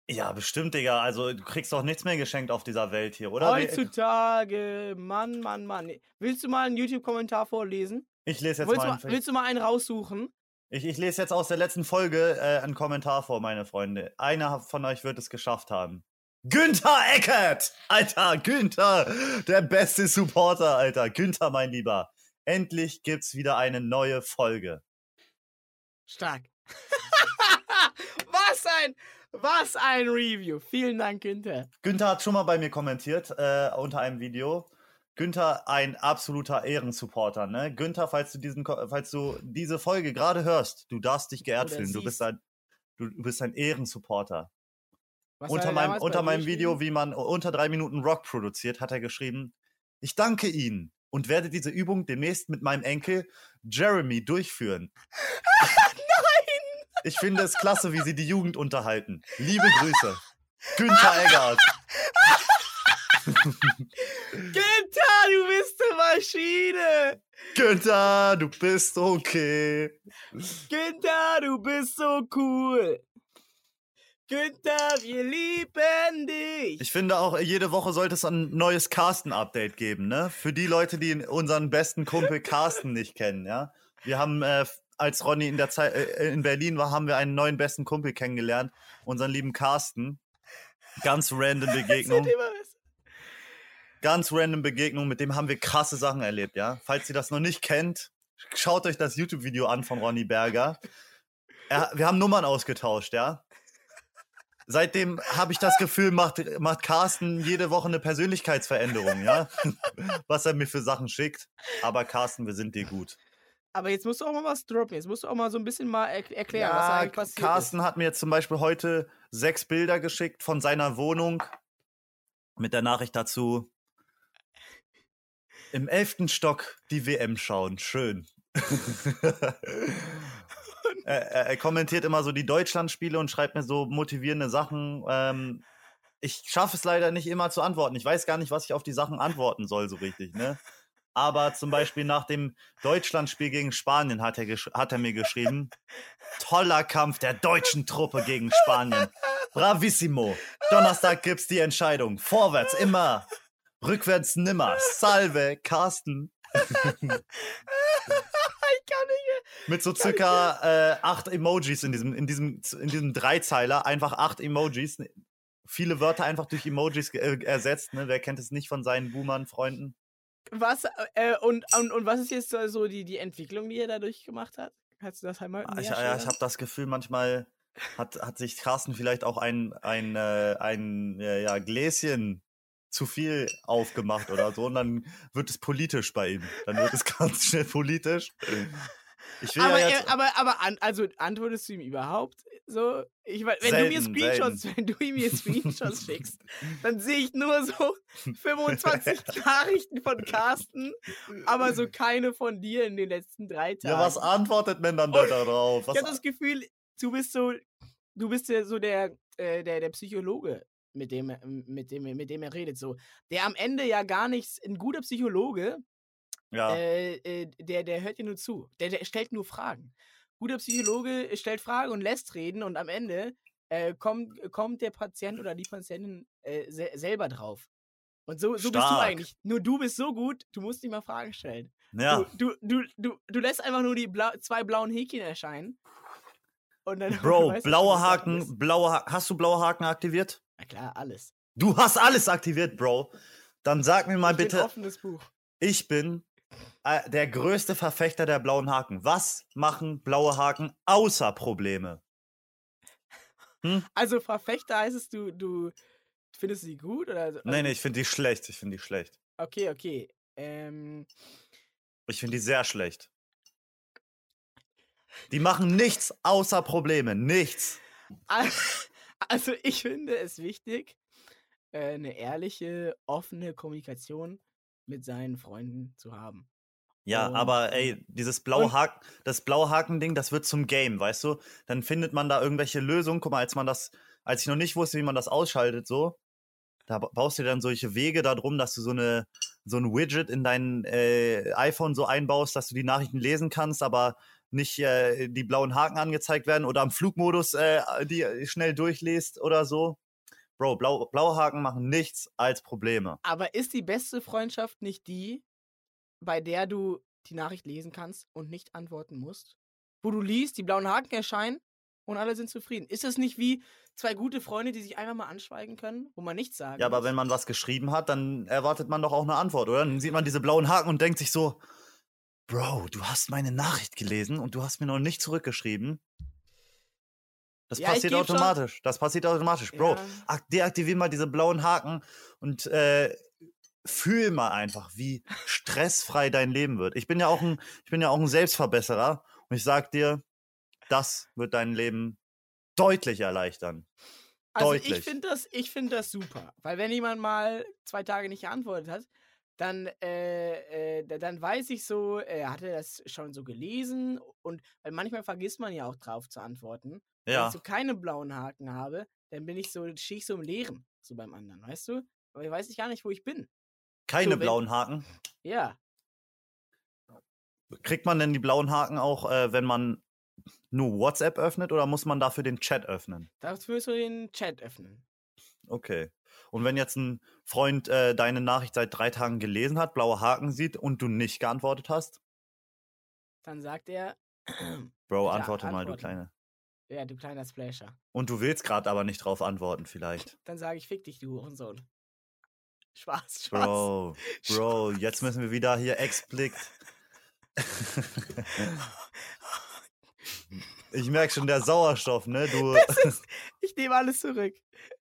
Speaker 2: Ja, bestimmt, Digga. Also, du kriegst doch nichts mehr geschenkt auf dieser Welt hier, oder?
Speaker 1: Heutzutage, Mann, Mann, Mann. Willst du mal einen YouTube-Kommentar vorlesen?
Speaker 2: Ich lese jetzt
Speaker 1: Willst
Speaker 2: mal, einen-
Speaker 1: willst du mal einen raussuchen?
Speaker 2: Ich, ich lese jetzt aus der letzten Folge äh, einen Kommentar vor, meine Freunde. Einer von euch wird es geschafft haben. Günther Eckert! Alter, Günther! Der beste Supporter, Alter. Günther, mein Lieber. Endlich gibt's wieder eine neue Folge.
Speaker 1: Stark. was ein, was ein Review. Vielen Dank, Günther.
Speaker 2: Günther hat schon mal bei mir kommentiert äh, unter einem Video. Günther, ein absoluter Ehrensupporter, ne? Günther, falls du, diesen, falls du diese Folge gerade hörst, du darfst dich geehrt
Speaker 1: Oder
Speaker 2: fühlen. Du bist ein, du, bist ein Ehrensupporter.
Speaker 1: Was
Speaker 2: unter
Speaker 1: er
Speaker 2: meinem, unter meinem Video, wie man unter drei Minuten Rock produziert, hat er geschrieben, ich danke Ihnen und werde diese Übung demnächst mit meinem Enkel Jeremy durchführen.
Speaker 1: Nein!
Speaker 2: Ich finde es klasse, wie Sie die Jugend unterhalten. Liebe Grüße. Günther Eggert.
Speaker 1: Günther, du bist eine Maschine.
Speaker 2: Günther, du bist okay.
Speaker 1: Günther, du bist so cool. Günther, wir lieben dich.
Speaker 2: Ich finde auch, jede Woche sollte es ein neues Carsten-Update geben, ne? Für die Leute, die unseren besten Kumpel Carsten nicht kennen, ja? Wir haben, äh, als Ronny in der Zeit äh, in Berlin war, haben wir einen neuen besten Kumpel kennengelernt, unseren lieben Carsten. Ganz random Begegnung.
Speaker 1: Erzähl dir mal was.
Speaker 2: Ganz random Begegnung, mit dem haben wir krasse Sachen erlebt, ja? Falls ihr das noch nicht kennt, schaut euch das YouTube-Video an von Ronny Berger. Er, wir haben Nummern ausgetauscht, ja? Seitdem habe ich das Gefühl, macht, macht Carsten jede Woche eine Persönlichkeitsveränderung, ja? Was er mir für Sachen schickt. Aber Carsten, wir sind dir gut.
Speaker 1: Aber jetzt musst du auch mal was droppen. Jetzt musst du auch mal so ein bisschen mal er erklären, was da eigentlich passiert
Speaker 2: Carsten hat mir jetzt zum Beispiel heute sechs Bilder geschickt von seiner Wohnung mit der Nachricht dazu. Im elften Stock die WM schauen. Schön. er, er, er kommentiert immer so die Deutschlandspiele und schreibt mir so motivierende Sachen. Ähm, ich schaffe es leider nicht immer zu antworten. Ich weiß gar nicht, was ich auf die Sachen antworten soll, so richtig, ne? Aber zum Beispiel nach dem Deutschlandspiel gegen Spanien hat er, hat er mir geschrieben: Toller Kampf der deutschen Truppe gegen Spanien. Bravissimo. Donnerstag gibt's die Entscheidung. Vorwärts immer. Rückwärts nimmer. Salve, Carsten.
Speaker 1: Ich kann nicht.
Speaker 2: Mit so circa äh, acht Emojis in diesem, in, diesem, in diesem Dreizeiler. Einfach acht Emojis. Viele Wörter einfach durch Emojis äh, ersetzt. Ne? Wer kennt es nicht von seinen Boomern-Freunden?
Speaker 1: Was, äh, und, und, und was ist jetzt so- die, die Entwicklung, die er dadurch gemacht hat? Kannst du das einmal
Speaker 2: Ah, Ich, ja, ich habe das Gefühl, manchmal hat, hat sich Carsten vielleicht auch ein, ein, ein äh, ja, Gläschen zu viel aufgemacht oder so und dann wird es politisch bei ihm. Dann wird es ganz schnell politisch.
Speaker 1: Aber,
Speaker 2: ja
Speaker 1: er- aber, aber an, also antwortest du ihm überhaupt so? Ich, wenn du mir
Speaker 2: Selten,
Speaker 1: Screenshots,
Speaker 2: selten.
Speaker 1: wenn du mir Screenshots schickst, dann sehe ich nur so 25 Nachrichten von Carsten, aber so keine von dir in den letzten drei Tagen.
Speaker 2: ja, was antwortet man dann da? Was,
Speaker 1: ich habe das Gefühl, du bist so, du bist ja so der, äh, der, der Psychologe, mit dem, er- mit, dem, mit dem er redet. So. Der am Ende ja gar nichts, ein guter Psychologe,
Speaker 2: ja.
Speaker 1: äh, äh, der, der hört dir nur zu. Der, der stellt nur Fragen. Guter Psychologe stellt Fragen und lässt reden und am Ende äh, kommt, kommt der Patient oder die Patientin äh, se selber drauf. Und so, so bist du eigentlich. Nur du bist so gut, du musst nicht mal Fragen stellen.
Speaker 2: Ja,
Speaker 1: Du, du, du, du, du lässt einfach nur die blau zwei blauen Häkchen erscheinen. Und dann
Speaker 2: Bro,
Speaker 1: weißt
Speaker 2: blaue. Haken, blaue ha Hast du blaue Haken aktiviert?
Speaker 1: Na klar, alles.
Speaker 2: Du hast alles aktiviert, Bro. Dann sag mir mal
Speaker 1: ich bin
Speaker 2: bitte,
Speaker 1: offenes Buch.
Speaker 2: ich bin äh, der größte Verfechter der blauen Haken. Was machen blaue Haken außer Probleme?
Speaker 1: Also Verfechter heißt es, du, du findest sie gut? Oder, also,
Speaker 2: Nee, nee, ich finde die schlecht. Ich finde die schlecht.
Speaker 1: Okay, okay. Ähm,
Speaker 2: Ich finde die sehr schlecht. Die machen nichts außer Probleme. Nichts.
Speaker 1: al- also ich finde es wichtig, äh, eine ehrliche, offene Kommunikation mit seinen Freunden zu haben.
Speaker 2: Ja,
Speaker 1: Und,
Speaker 2: aber
Speaker 1: ähm,
Speaker 2: ey, dieses blaue Haken, das blaue Haken-Ding, das wird zum Game, weißt du? Dann findet man da irgendwelche Lösungen. Guck mal, als man das, als ich noch nicht wusste, wie man das ausschaltet, so, da ba- baust du dir dann solche Wege darum, dass du so eine, so ein Widget in dein äh, iPhone so einbaust, dass du die Nachrichten lesen kannst, aber nicht äh, die blauen Haken angezeigt werden oder am Flugmodus äh, die schnell durchliest oder so. Bro, blau, blaue Haken machen nichts als Probleme.
Speaker 1: Aber ist die beste Freundschaft nicht die, bei der du die Nachricht lesen kannst und nicht antworten musst? Wo du liest, die blauen Haken erscheinen und alle sind zufrieden. Ist es nicht wie zwei gute Freunde, die sich einfach mal anschweigen können, wo man nichts sagen
Speaker 2: Ja, aber
Speaker 1: muss?
Speaker 2: wenn man was geschrieben hat, dann erwartet man doch auch eine Antwort, oder? Dann sieht man diese blauen Haken und denkt sich so, Bro, du hast meine Nachricht gelesen und du hast mir noch nicht zurückgeschrieben. Das
Speaker 1: Ja,
Speaker 2: passiert
Speaker 1: geb schon-
Speaker 2: automatisch. Das passiert automatisch. Bro,
Speaker 1: Ja.
Speaker 2: ak- deaktivier mal diese blauen Haken und äh, fühl mal einfach, wie stressfrei dein Leben wird. Ich bin ja auch ein, ich bin ja auch ein Selbstverbesserer und ich sag dir, das wird dein Leben deutlich erleichtern.
Speaker 1: Also ich finde das, ich finde das super, weil wenn jemand mal zwei Tage nicht geantwortet hat, dann, äh, äh, da- dann weiß ich so, äh, hat er das schon so gelesen und weil manchmal vergisst man ja auch drauf zu antworten. Wenn
Speaker 2: Ja.
Speaker 1: ich so keine blauen Haken habe, dann bin ich so, stehe ich so im Leeren, so beim anderen, weißt du? Aber ich weiß ich gar nicht, wo ich bin.
Speaker 2: Keine
Speaker 1: wenn-
Speaker 2: blauen Haken.
Speaker 1: Ja.
Speaker 2: Kriegt man denn die blauen Haken auch, äh, wenn man nur WhatsApp öffnet oder muss man dafür den Chat öffnen?
Speaker 1: Dafür musst du den Chat öffnen.
Speaker 2: Okay. Und wenn jetzt ein Freund äh, deine Nachricht seit drei Tagen gelesen hat, blaue Haken sieht und du nicht geantwortet hast?
Speaker 1: Dann sagt er,
Speaker 2: Bro, antworte mal, du. Kleine.
Speaker 1: ja, du kleiner Splasher.
Speaker 2: Und du willst gerade aber nicht drauf antworten, vielleicht.
Speaker 1: Dann sage ich, fick dich, du Hurensohn. Spaß, Spaß.
Speaker 2: Bro, Bro, jetzt müssen wir wieder hier explikt. ich merke schon, der Sauerstoff, ne? Du.
Speaker 1: Das ist, ich nehme alles zurück.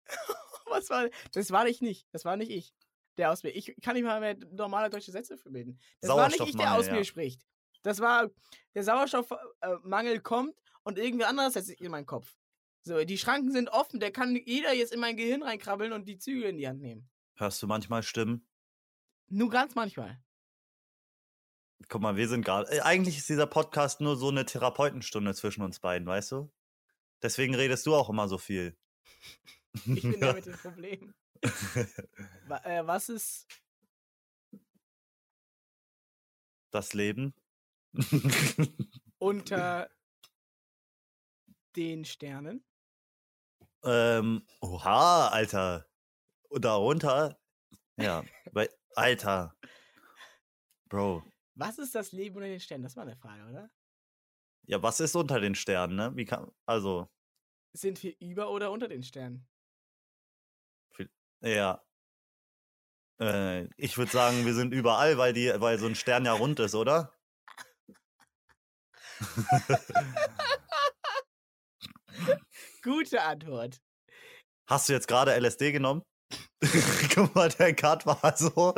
Speaker 1: Was war das? war ich nicht. Das war nicht ich, der aus mir. Ich kann nicht mal mehr normale deutsche Sätze verbinden. Das war nicht ich, der aus
Speaker 2: Sauerstoffmangel,
Speaker 1: mir
Speaker 2: ja.
Speaker 1: spricht. Das war der Sauerstoffmangel kommt und irgendwie anderes setzt sich in meinen Kopf. So, die Schranken sind offen. Der kann jeder jetzt in mein Gehirn reinkrabbeln und die Zügel in die Hand nehmen.
Speaker 2: Hörst du manchmal Stimmen?
Speaker 1: Nur ganz manchmal.
Speaker 2: Guck mal, wir sind gerade. Äh, eigentlich ist dieser Podcast nur so eine Therapeutenstunde zwischen uns beiden, weißt du? Deswegen redest du auch immer so viel.
Speaker 1: Ich bin der mit dem Problem. Äh, was ist
Speaker 2: das Leben.
Speaker 1: unter den Sternen?
Speaker 2: ähm, oha, Alter. Darunter. Ja, bei, Alter. Bro.
Speaker 1: Was ist das Leben unter den Sternen? Das war eine Frage, oder?
Speaker 2: Ja, was ist unter den Sternen, ne? Wie kann. Also,
Speaker 1: Sind wir über oder unter den Sternen?
Speaker 2: Ja. Äh, ich würde sagen, wir sind überall, weil, die, weil so ein Stern ja rund ist, oder?
Speaker 1: Gute Antwort.
Speaker 2: Hast du jetzt gerade LSD genommen? Guck mal, der Cut war so.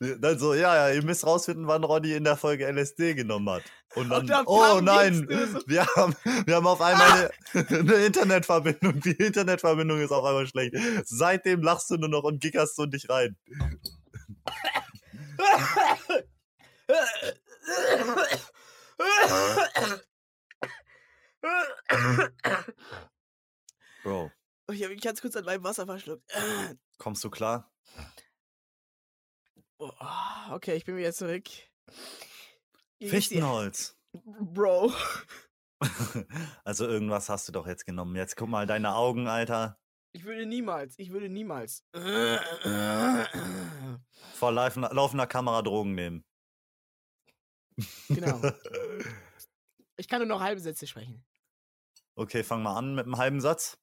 Speaker 2: Dann so, ja, ja, ihr müsst rausfinden, wann Ronny in der Folge LSD genommen hat. Und dann,
Speaker 1: Und dann
Speaker 2: oh nein, wir haben, wir haben auf einmal eine, eine Internetverbindung. Die Internetverbindung ist auf einmal schlecht. Seitdem lachst du nur noch und gickerst so in dich rein. Bro,
Speaker 1: Ich habe mich ganz kurz an meinem Wasser verschluckt.
Speaker 2: Kommst du klar?
Speaker 1: Oh, okay, ich bin wieder zurück. Wie?
Speaker 2: Fichtenholz.
Speaker 1: Bro.
Speaker 2: Also irgendwas hast du doch jetzt genommen. Jetzt guck mal deine Augen, Alter.
Speaker 1: Ich würde niemals, ich würde niemals.
Speaker 2: Vor laufender, laufender Kamera Drogen nehmen.
Speaker 1: Genau. Ich kann nur noch halbe Sätze sprechen.
Speaker 2: Okay, fang mal an mit einem halben Satz.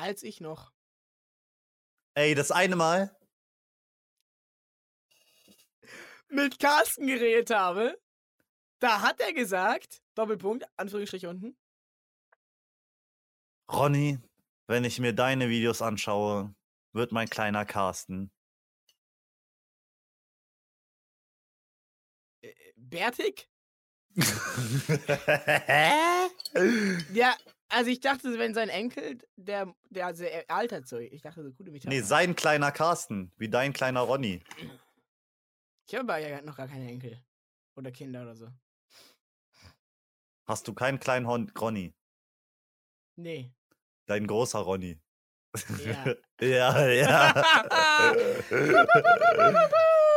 Speaker 1: Als ich noch
Speaker 2: Ey, das eine Mal.
Speaker 1: mit Carsten geredet habe, da hat er gesagt, Doppelpunkt, Anführungsstrich unten,
Speaker 2: Ronny, wenn ich mir deine Videos anschaue, wird mein kleiner Carsten.
Speaker 1: bärtig? Ja, also ich dachte, wenn sein Enkel, der, der also er altert so. Ich dachte, so gute Metapher.
Speaker 2: nee, sein kleiner Carsten, wie dein kleiner Ronny.
Speaker 1: Ich habe aber ja noch gar keine Enkel. Oder Kinder oder so.
Speaker 2: Hast du keinen kleinen Hon Ronny?
Speaker 1: Nee.
Speaker 2: Dein großer Ronny.
Speaker 1: Ja.
Speaker 2: ja, ja.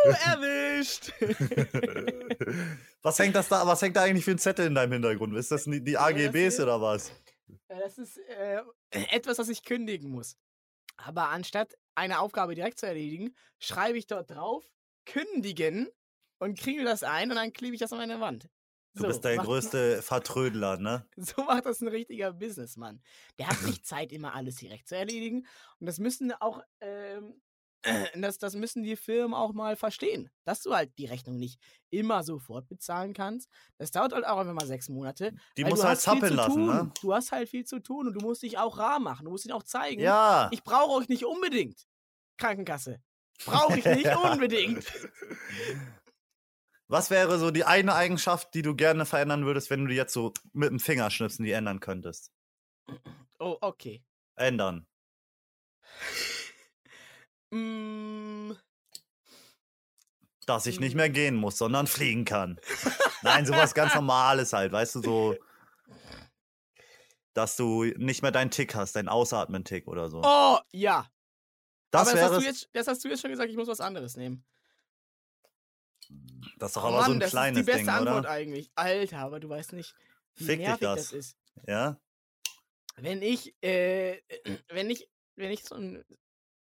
Speaker 1: Erwischt!
Speaker 2: was hängt das da, was hängt da eigentlich für ein Zettel in deinem Hintergrund? Ist das die, die AGBs oder was?
Speaker 1: Ja, Das ist äh, etwas, was ich kündigen muss. Aber anstatt eine Aufgabe direkt zu erledigen, schreibe ich dort drauf, kündigen und kriege das ein und dann klebe ich das an meine Wand.
Speaker 2: Du bist der größte Vertrödler, ne?
Speaker 1: So macht das ein richtiger Businessmann. Der hat nicht Zeit, immer alles direkt zu erledigen. Und das müssen auch, ähm, das, das müssen die Firmen auch mal verstehen, dass du halt die Rechnung nicht immer sofort bezahlen kannst. Das dauert halt auch einfach mal sechs Monate.
Speaker 2: Die
Speaker 1: weil
Speaker 2: muss
Speaker 1: du
Speaker 2: halt zappeln lassen,
Speaker 1: tun.
Speaker 2: ne?
Speaker 1: Du hast halt viel zu tun und du musst dich auch rar machen. Du musst ihnen auch zeigen,
Speaker 2: Ja.
Speaker 1: ich brauche euch nicht unbedingt. Krankenkasse. Brauche ich nicht unbedingt.
Speaker 2: Was wäre so die eine Eigenschaft, die du gerne verändern würdest, wenn du die jetzt so mit dem Fingerschnipsen die ändern könntest?
Speaker 1: Oh, okay.
Speaker 2: Ändern.
Speaker 1: Mm,
Speaker 2: Dass ich nicht mehr gehen muss, sondern fliegen kann. Nein, sowas ganz Normales halt, weißt du, so. Dass du nicht mehr deinen Tick hast, deinen Ausatmen-Tick oder so.
Speaker 1: oh, ja.
Speaker 2: das
Speaker 1: aber das hast, du jetzt, das hast du jetzt schon gesagt, ich muss was anderes nehmen.
Speaker 2: das ist doch
Speaker 1: Oh
Speaker 2: aber
Speaker 1: Mann,
Speaker 2: so ein
Speaker 1: das
Speaker 2: kleines
Speaker 1: ist die beste
Speaker 2: Ding,
Speaker 1: Antwort
Speaker 2: oder?
Speaker 1: eigentlich. Alter, aber du weißt nicht, wie
Speaker 2: Fick dich
Speaker 1: nervig
Speaker 2: das.
Speaker 1: das ist.
Speaker 2: Ja?
Speaker 1: Wenn ich, äh, wenn ich, wenn ich so ein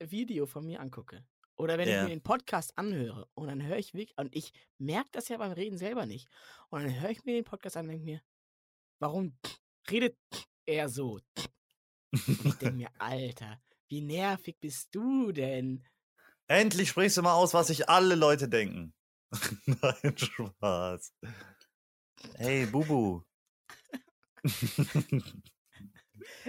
Speaker 1: Video von mir angucke oder wenn ich
Speaker 2: Ja.
Speaker 1: mir den Podcast anhöre und dann höre ich wirklich, und ich merke das ja beim Reden selber nicht, und dann höre ich mir den Podcast an und denke mir, warum redet er so? Und ich denke mir, Alter, wie nervig bist du denn?
Speaker 2: Endlich sprichst du mal aus, was sich alle Leute denken. Nein, Spaß. Hey, Bubu.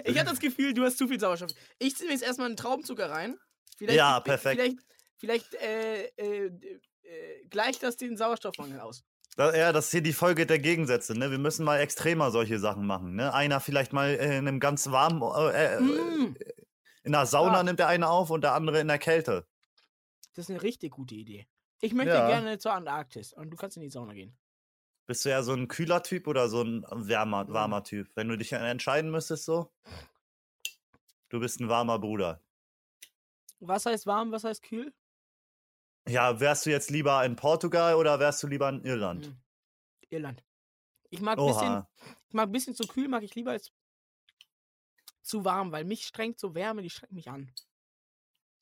Speaker 1: Ich habe das Gefühl, du hast zu viel Sauerstoff. Ich ziehe mir jetzt erstmal einen Traubenzucker rein. Vielleicht,
Speaker 2: Ja, perfekt.
Speaker 1: Vielleicht, vielleicht äh, äh, äh, gleicht das den Sauerstoffmangel aus.
Speaker 2: Ja, das ist hier die Folge der Gegensätze, ne? Wir müssen mal extremer solche Sachen machen, ne? Einer vielleicht mal in einem ganz warmen,
Speaker 1: Mm,
Speaker 2: in einer Sauna
Speaker 1: Ja.
Speaker 2: nimmt der eine auf und der andere in der Kälte.
Speaker 1: das ist eine richtig gute Idee. Ich möchte
Speaker 2: Ja.
Speaker 1: gerne zur Antarktis und du kannst in die Sauna gehen.
Speaker 2: Bist du ja so ein kühler Typ oder so ein wärmer, warmer Typ? Wenn du dich entscheiden müsstest, so? Du bist ein warmer Bruder.
Speaker 1: Was heißt warm, was heißt kühl?
Speaker 2: Ja, wärst du jetzt lieber in Portugal oder wärst du lieber in Irland?
Speaker 1: Hm. Irland. Ich mag ein bisschen, ich mag bisschen zu kühl, mag ich lieber als zu warm, weil mich strengt so Wärme, die strengt mich an.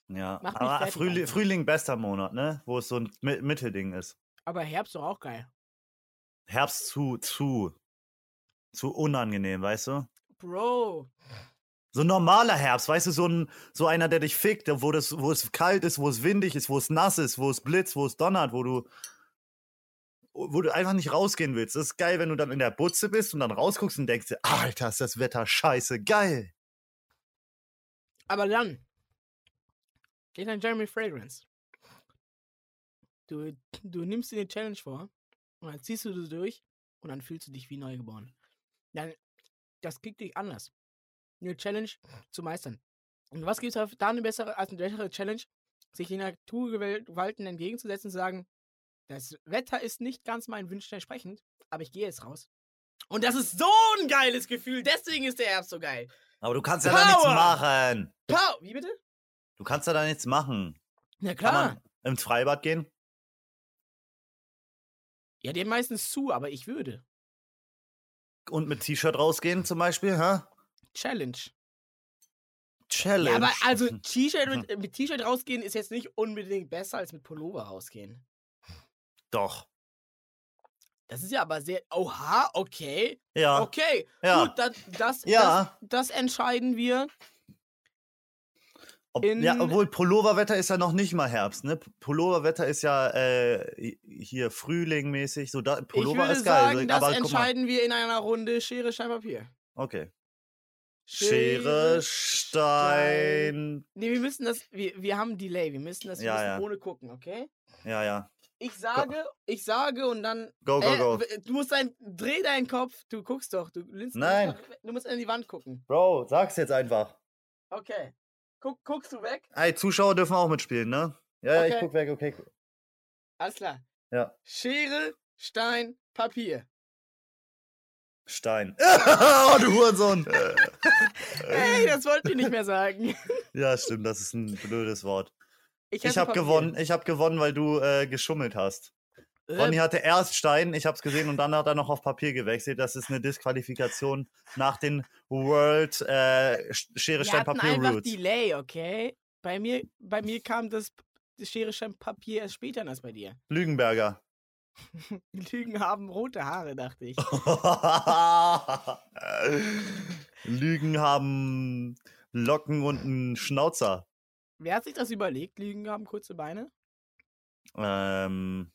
Speaker 2: Ja, aber Frühling. Frühling bester Monat, ne? Wo es so ein Mi- Mittelding ist.
Speaker 1: Aber Herbst doch auch geil.
Speaker 2: Herbst zu, zu, zu unangenehm, weißt du?
Speaker 1: Bro.
Speaker 2: So ein normaler Herbst, weißt du, so, ein, so einer, der dich fickt, wo, das, wo es kalt ist, wo es windig ist, wo es nass ist, wo es blitzt, wo es donnert, wo du, wo du einfach nicht rausgehen willst. Das ist geil, wenn du dann in der Butze bist und dann rausguckst und denkst dir, Alter, ist das Wetter scheiße, geil.
Speaker 1: Aber dann geht ein Jeremy Fragrance. Du, du nimmst dir eine Challenge vor und dann ziehst du das durch und dann fühlst du dich wie neugeboren. Dann, das kriegt dich anders. Eine Challenge zu meistern. Und was gibt es da eine bessere, als eine bessere Challenge, sich den Naturgewalten entgegenzusetzen und zu sagen, das Wetter ist nicht ganz meinen Wünschen entsprechend, aber ich gehe jetzt raus. Und das ist so ein geiles Gefühl, deswegen ist der Herbst so geil.
Speaker 2: Aber du kannst ja da nichts
Speaker 1: Power!
Speaker 2: machen.
Speaker 1: Pow! Wie bitte?
Speaker 2: Du kannst ja da nichts machen.
Speaker 1: Na
Speaker 2: Kann
Speaker 1: klar.
Speaker 2: man ins Freibad gehen?
Speaker 1: Ja, haben meistens zu, aber ich würde.
Speaker 2: Und mit T-Shirt rausgehen zum Beispiel, hä?
Speaker 1: Challenge.
Speaker 2: Challenge.
Speaker 1: Ja, aber also T-Shirt mit, mit T-Shirt rausgehen ist jetzt nicht unbedingt besser als mit Pullover rausgehen.
Speaker 2: Doch.
Speaker 1: Das ist ja aber sehr. Oha, okay.
Speaker 2: Ja.
Speaker 1: Okay.
Speaker 2: Ja.
Speaker 1: Gut, das, das,
Speaker 2: Ja.
Speaker 1: das, das entscheiden wir.
Speaker 2: Ob,
Speaker 1: in-
Speaker 2: ja, obwohl Pulloverwetter ist ja noch nicht mal Herbst, ne? Pulloverwetter ist ja äh, hier Frühlingmäßig. So da, Pullover ist geil.
Speaker 1: sagen, das
Speaker 2: aber
Speaker 1: entscheiden wir in einer Runde Schere, Stein, Papier.
Speaker 2: Okay. Schere, Stein.
Speaker 1: Nee, wir müssen das. Wir, wir haben Delay. Wir müssen das wir
Speaker 2: Ja,
Speaker 1: müssen
Speaker 2: ja.
Speaker 1: ohne gucken, okay?
Speaker 2: Ja, ja.
Speaker 1: Ich sage, ich sage und dann.
Speaker 2: Go, go,
Speaker 1: Äh,
Speaker 2: go.
Speaker 1: Du musst dein. Dreh deinen Kopf. Du guckst doch. Du, linst-
Speaker 2: Nein.
Speaker 1: Du musst an die Wand gucken.
Speaker 2: Bro, sag's jetzt einfach.
Speaker 1: Okay. Guck, guckst du weg?
Speaker 2: Ey, Zuschauer dürfen auch mitspielen, ne? Ja, ja, ich
Speaker 1: Okay.
Speaker 2: guck weg, okay.
Speaker 1: Alles klar.
Speaker 2: Ja.
Speaker 1: Schere, Stein, Papier.
Speaker 2: Stein. oh, du Hurensohn.
Speaker 1: Ey, das wollte ich nicht mehr sagen.
Speaker 2: ja, stimmt, das ist ein blödes Wort. Ich
Speaker 1: hasse
Speaker 2: habe gewonnen, ich habe gewonnen, weil du äh, geschummelt hast. Ronny hatte erst Stein, ich habe es gesehen und dann hat er noch auf Papier gewechselt. Das ist eine Disqualifikation nach den World äh, Sch- Schere,
Speaker 1: wir
Speaker 2: Stein, Papier
Speaker 1: einfach
Speaker 2: Rules.
Speaker 1: Delay, okay? Bei mir, bei mir kam das, das Schere, Stein, Papier erst später als bei dir.
Speaker 2: Lügenberger.
Speaker 1: Lügen haben rote Haare, dachte ich.
Speaker 2: Lügen haben Locken und einen Schnauzer.
Speaker 1: Wer hat sich das überlegt? Lügen haben kurze Beine?
Speaker 2: Ähm,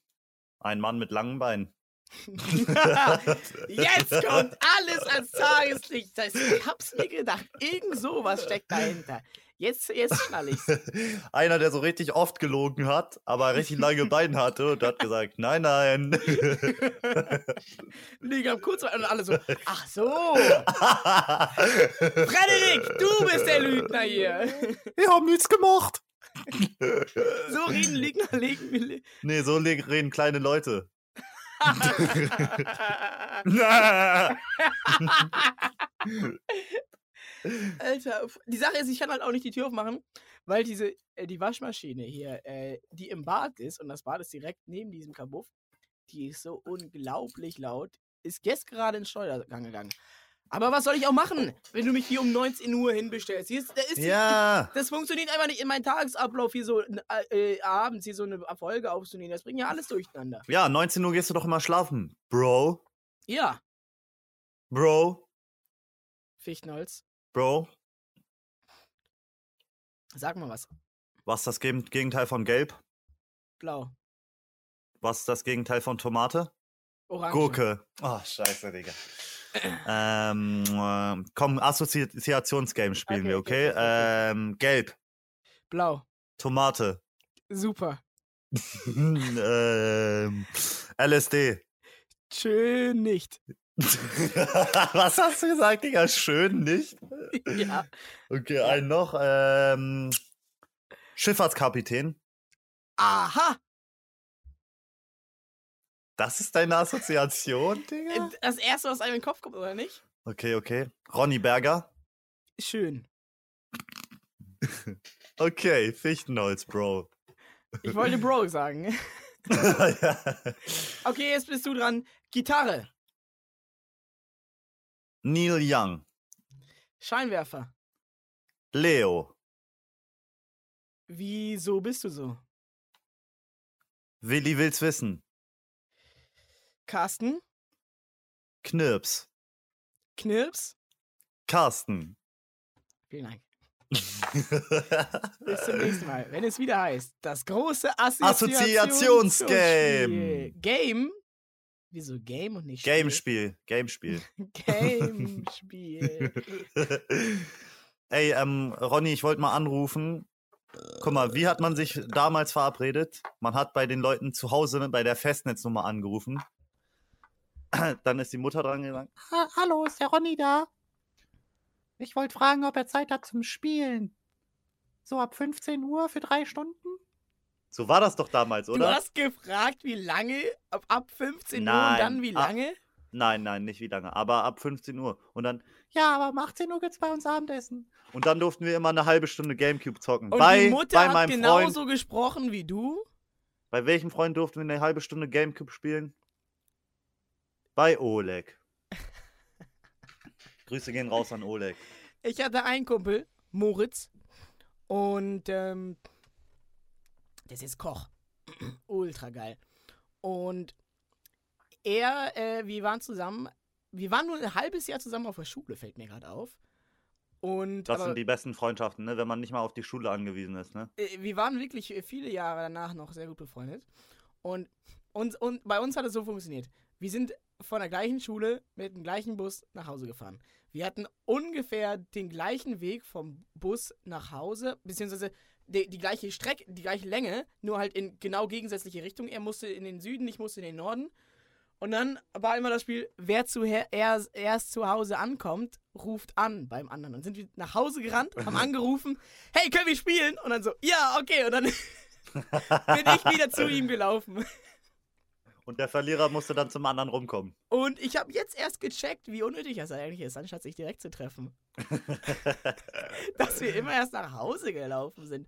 Speaker 2: ein Mann mit langen Beinen.
Speaker 1: Jetzt kommt alles ans Tageslicht. Das heißt, ich hab's mir gedacht. Irgend sowas steckt dahinter. Jetzt, jetzt schnall ich's.
Speaker 2: Einer, der so richtig oft gelogen hat, aber richtig lange Beine hatte und hat gesagt, nein, nein.
Speaker 1: Haben kurze Beine und alle so, ach so. Frederik, du bist der Lügner hier.
Speaker 2: Wir haben nichts gemacht.
Speaker 1: So reden Lügner, legen
Speaker 2: Nee, so reden kleine Leute.
Speaker 1: Alter, die Sache ist, ich kann halt auch nicht die Tür aufmachen, weil diese, äh, die Waschmaschine hier, äh, die im Bad ist, und das Bad ist direkt neben diesem Kabuff, die ist so unglaublich laut, ist jetzt gerade in den Steuergang gegangen. Aber was soll ich auch machen, wenn du mich hier um 19 Uhr hinbestellst? Hier ist, da ist die-
Speaker 2: ja.
Speaker 1: Das funktioniert einfach nicht in meinem Tagesablauf, hier so äh, äh, abends hier so eine Folge aufzunehmen. Das bringt ja alles durcheinander.
Speaker 2: Ja, 19 Uhr gehst du doch immer schlafen. Bro,
Speaker 1: Ja,
Speaker 2: Bro,
Speaker 1: Fichtenholz,
Speaker 2: Bro.
Speaker 1: sag mal was.
Speaker 2: Was ist das Gegen- Gegenteil von Gelb?
Speaker 1: Blau,
Speaker 2: Was ist das Gegenteil von Tomate?
Speaker 1: Orange.
Speaker 2: Gurke. Oh, scheiße, Digga. Ähm, äh, komm, Assoziationsgame spielen
Speaker 1: Okay,
Speaker 2: wir,
Speaker 1: okay,
Speaker 2: okay? Ähm, Gelb,
Speaker 1: Blau,
Speaker 2: Tomate,
Speaker 1: super.
Speaker 2: ähm, LSD.
Speaker 1: Schön nicht.
Speaker 2: Was hast du gesagt, Digga? Schön nicht?
Speaker 1: ja.
Speaker 2: Okay, einen noch. Ähm, Schifffahrtskapitän.
Speaker 1: Aha!
Speaker 2: Das ist deine Assoziation, Digga?
Speaker 1: Äh, Das erste, was einem in den Kopf kommt, oder nicht?
Speaker 2: Okay, okay. Ronny Berger.
Speaker 1: Schön.
Speaker 2: Okay, Fichtenholz, Bro.
Speaker 1: Ich wollte Bro sagen.
Speaker 2: ja.
Speaker 1: Okay, jetzt bist du dran. Gitarre,
Speaker 2: Neil Young.
Speaker 1: Scheinwerfer.
Speaker 2: Leo.
Speaker 1: Wieso bist du so?
Speaker 2: Willi will's wissen.
Speaker 1: Carsten,
Speaker 2: Knirps.
Speaker 1: Knirps.
Speaker 2: Carsten.
Speaker 1: Vielen Dank. Bis zum nächsten Mal. Wenn es wieder heißt, das große Assoziationsgame.
Speaker 2: Assoziationsgame.
Speaker 1: Game? Wieso Game und nicht
Speaker 2: Gamespiel. Gamespiel.
Speaker 1: Gamespiel.
Speaker 2: Ey, ähm, Ronny, ich wollte mal anrufen. Guck mal, wie hat man sich damals verabredet? Man hat bei den Leuten zu Hause bei der Festnetznummer angerufen. Dann ist die Mutter dran gegangen.
Speaker 4: Ha Hallo, ist der Ronny da? Ich wollte fragen, ob er Zeit hat zum Spielen. So ab 15 Uhr für drei Stunden?
Speaker 2: So war das doch damals,
Speaker 1: Du
Speaker 2: oder?
Speaker 1: hast gefragt, wie lange? Ab, ab 15 Uhr und
Speaker 2: Nein,
Speaker 1: dann wie
Speaker 2: ab-
Speaker 1: lange?
Speaker 2: Nein, nein, nicht wie lange, aber ab 15 Uhr. Und dann,
Speaker 4: Ja, aber um 18 Uhr gibt's bei uns Abendessen.
Speaker 2: und dann durften wir immer eine halbe Stunde Gamecube zocken.
Speaker 1: Und
Speaker 2: bei,
Speaker 1: die Mutter
Speaker 2: bei
Speaker 1: hat
Speaker 2: meinem
Speaker 1: genauso
Speaker 2: Freund.
Speaker 1: gesprochen wie du?
Speaker 2: Bei welchem Freund durften wir eine halbe Stunde Gamecube spielen? Bei Oleg. Grüße gehen raus an Oleg.
Speaker 1: Ich hatte einen Kumpel, Moritz, und ähm, der ist jetzt Koch. Ultra geil. Und er, äh, wir waren zusammen, wir waren nur ein halbes Jahr zusammen auf der Schule, fällt mir gerade auf. Und
Speaker 2: Das
Speaker 1: aber,
Speaker 2: sind die besten Freundschaften, ne? wenn man nicht mal auf die Schule angewiesen ist. Ne?
Speaker 1: äh, wir waren wirklich viele Jahre danach noch sehr gut befreundet. Und, und, und bei uns hat es so funktioniert. Wir sind von der gleichen Schule mit dem gleichen Bus nach Hause gefahren. Wir hatten ungefähr den gleichen Weg vom Bus nach Hause, beziehungsweise die, die gleiche Strecke, die gleiche Länge, nur halt in genau gegensätzliche Richtung. Er musste in den Süden, ich musste in den Norden. Und dann war immer das Spiel, wer zuher, er, erst zu Hause ankommt, ruft an beim anderen. Dann sind wir nach Hause gerannt, haben angerufen, hey, können wir spielen? Und dann so, ja, okay. Und dann bin ich wieder zu ihm gelaufen.
Speaker 2: Und der Verlierer musste dann zum anderen rumkommen.
Speaker 1: Und ich habe jetzt erst gecheckt, wie unnötig das eigentlich ist, anstatt sich direkt zu treffen. Dass wir immer erst nach Hause gelaufen sind.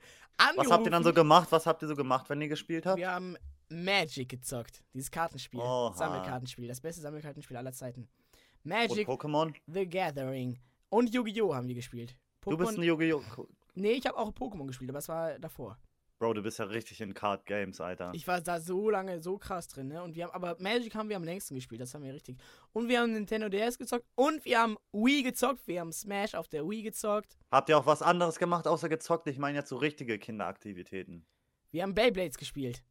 Speaker 2: Was habt ihr dann so
Speaker 1: Angerufen.
Speaker 2: gemacht? Was habt ihr so gemacht, wenn ihr gespielt habt?
Speaker 1: Wir haben Magic gezockt. Dieses Kartenspiel.
Speaker 2: Oha.
Speaker 1: Sammelkartenspiel. Das beste Sammelkartenspiel aller Zeiten.
Speaker 2: Und
Speaker 1: Magic
Speaker 2: Pokémon?
Speaker 1: the Gathering. Und Yu-Gi-Oh! haben wir gespielt.
Speaker 2: Du bist ein. Yu-Gi-Oh!
Speaker 1: Nee, ich habe auch Pokémon gespielt, aber es war davor.
Speaker 2: Bro, du bist ja richtig in Card Games, Alter.
Speaker 1: Ich war da so lange so krass drin, ne? Und wir haben, aber Magic haben wir am längsten gespielt, das haben wir richtig. Und wir haben Nintendo DS gezockt und wir haben Wii gezockt, wir haben Smash auf der Wii gezockt.
Speaker 2: Habt ihr auch was anderes gemacht, außer gezockt? Ich meine jetzt so richtige Kinderaktivitäten.
Speaker 1: Wir haben Beyblades gespielt.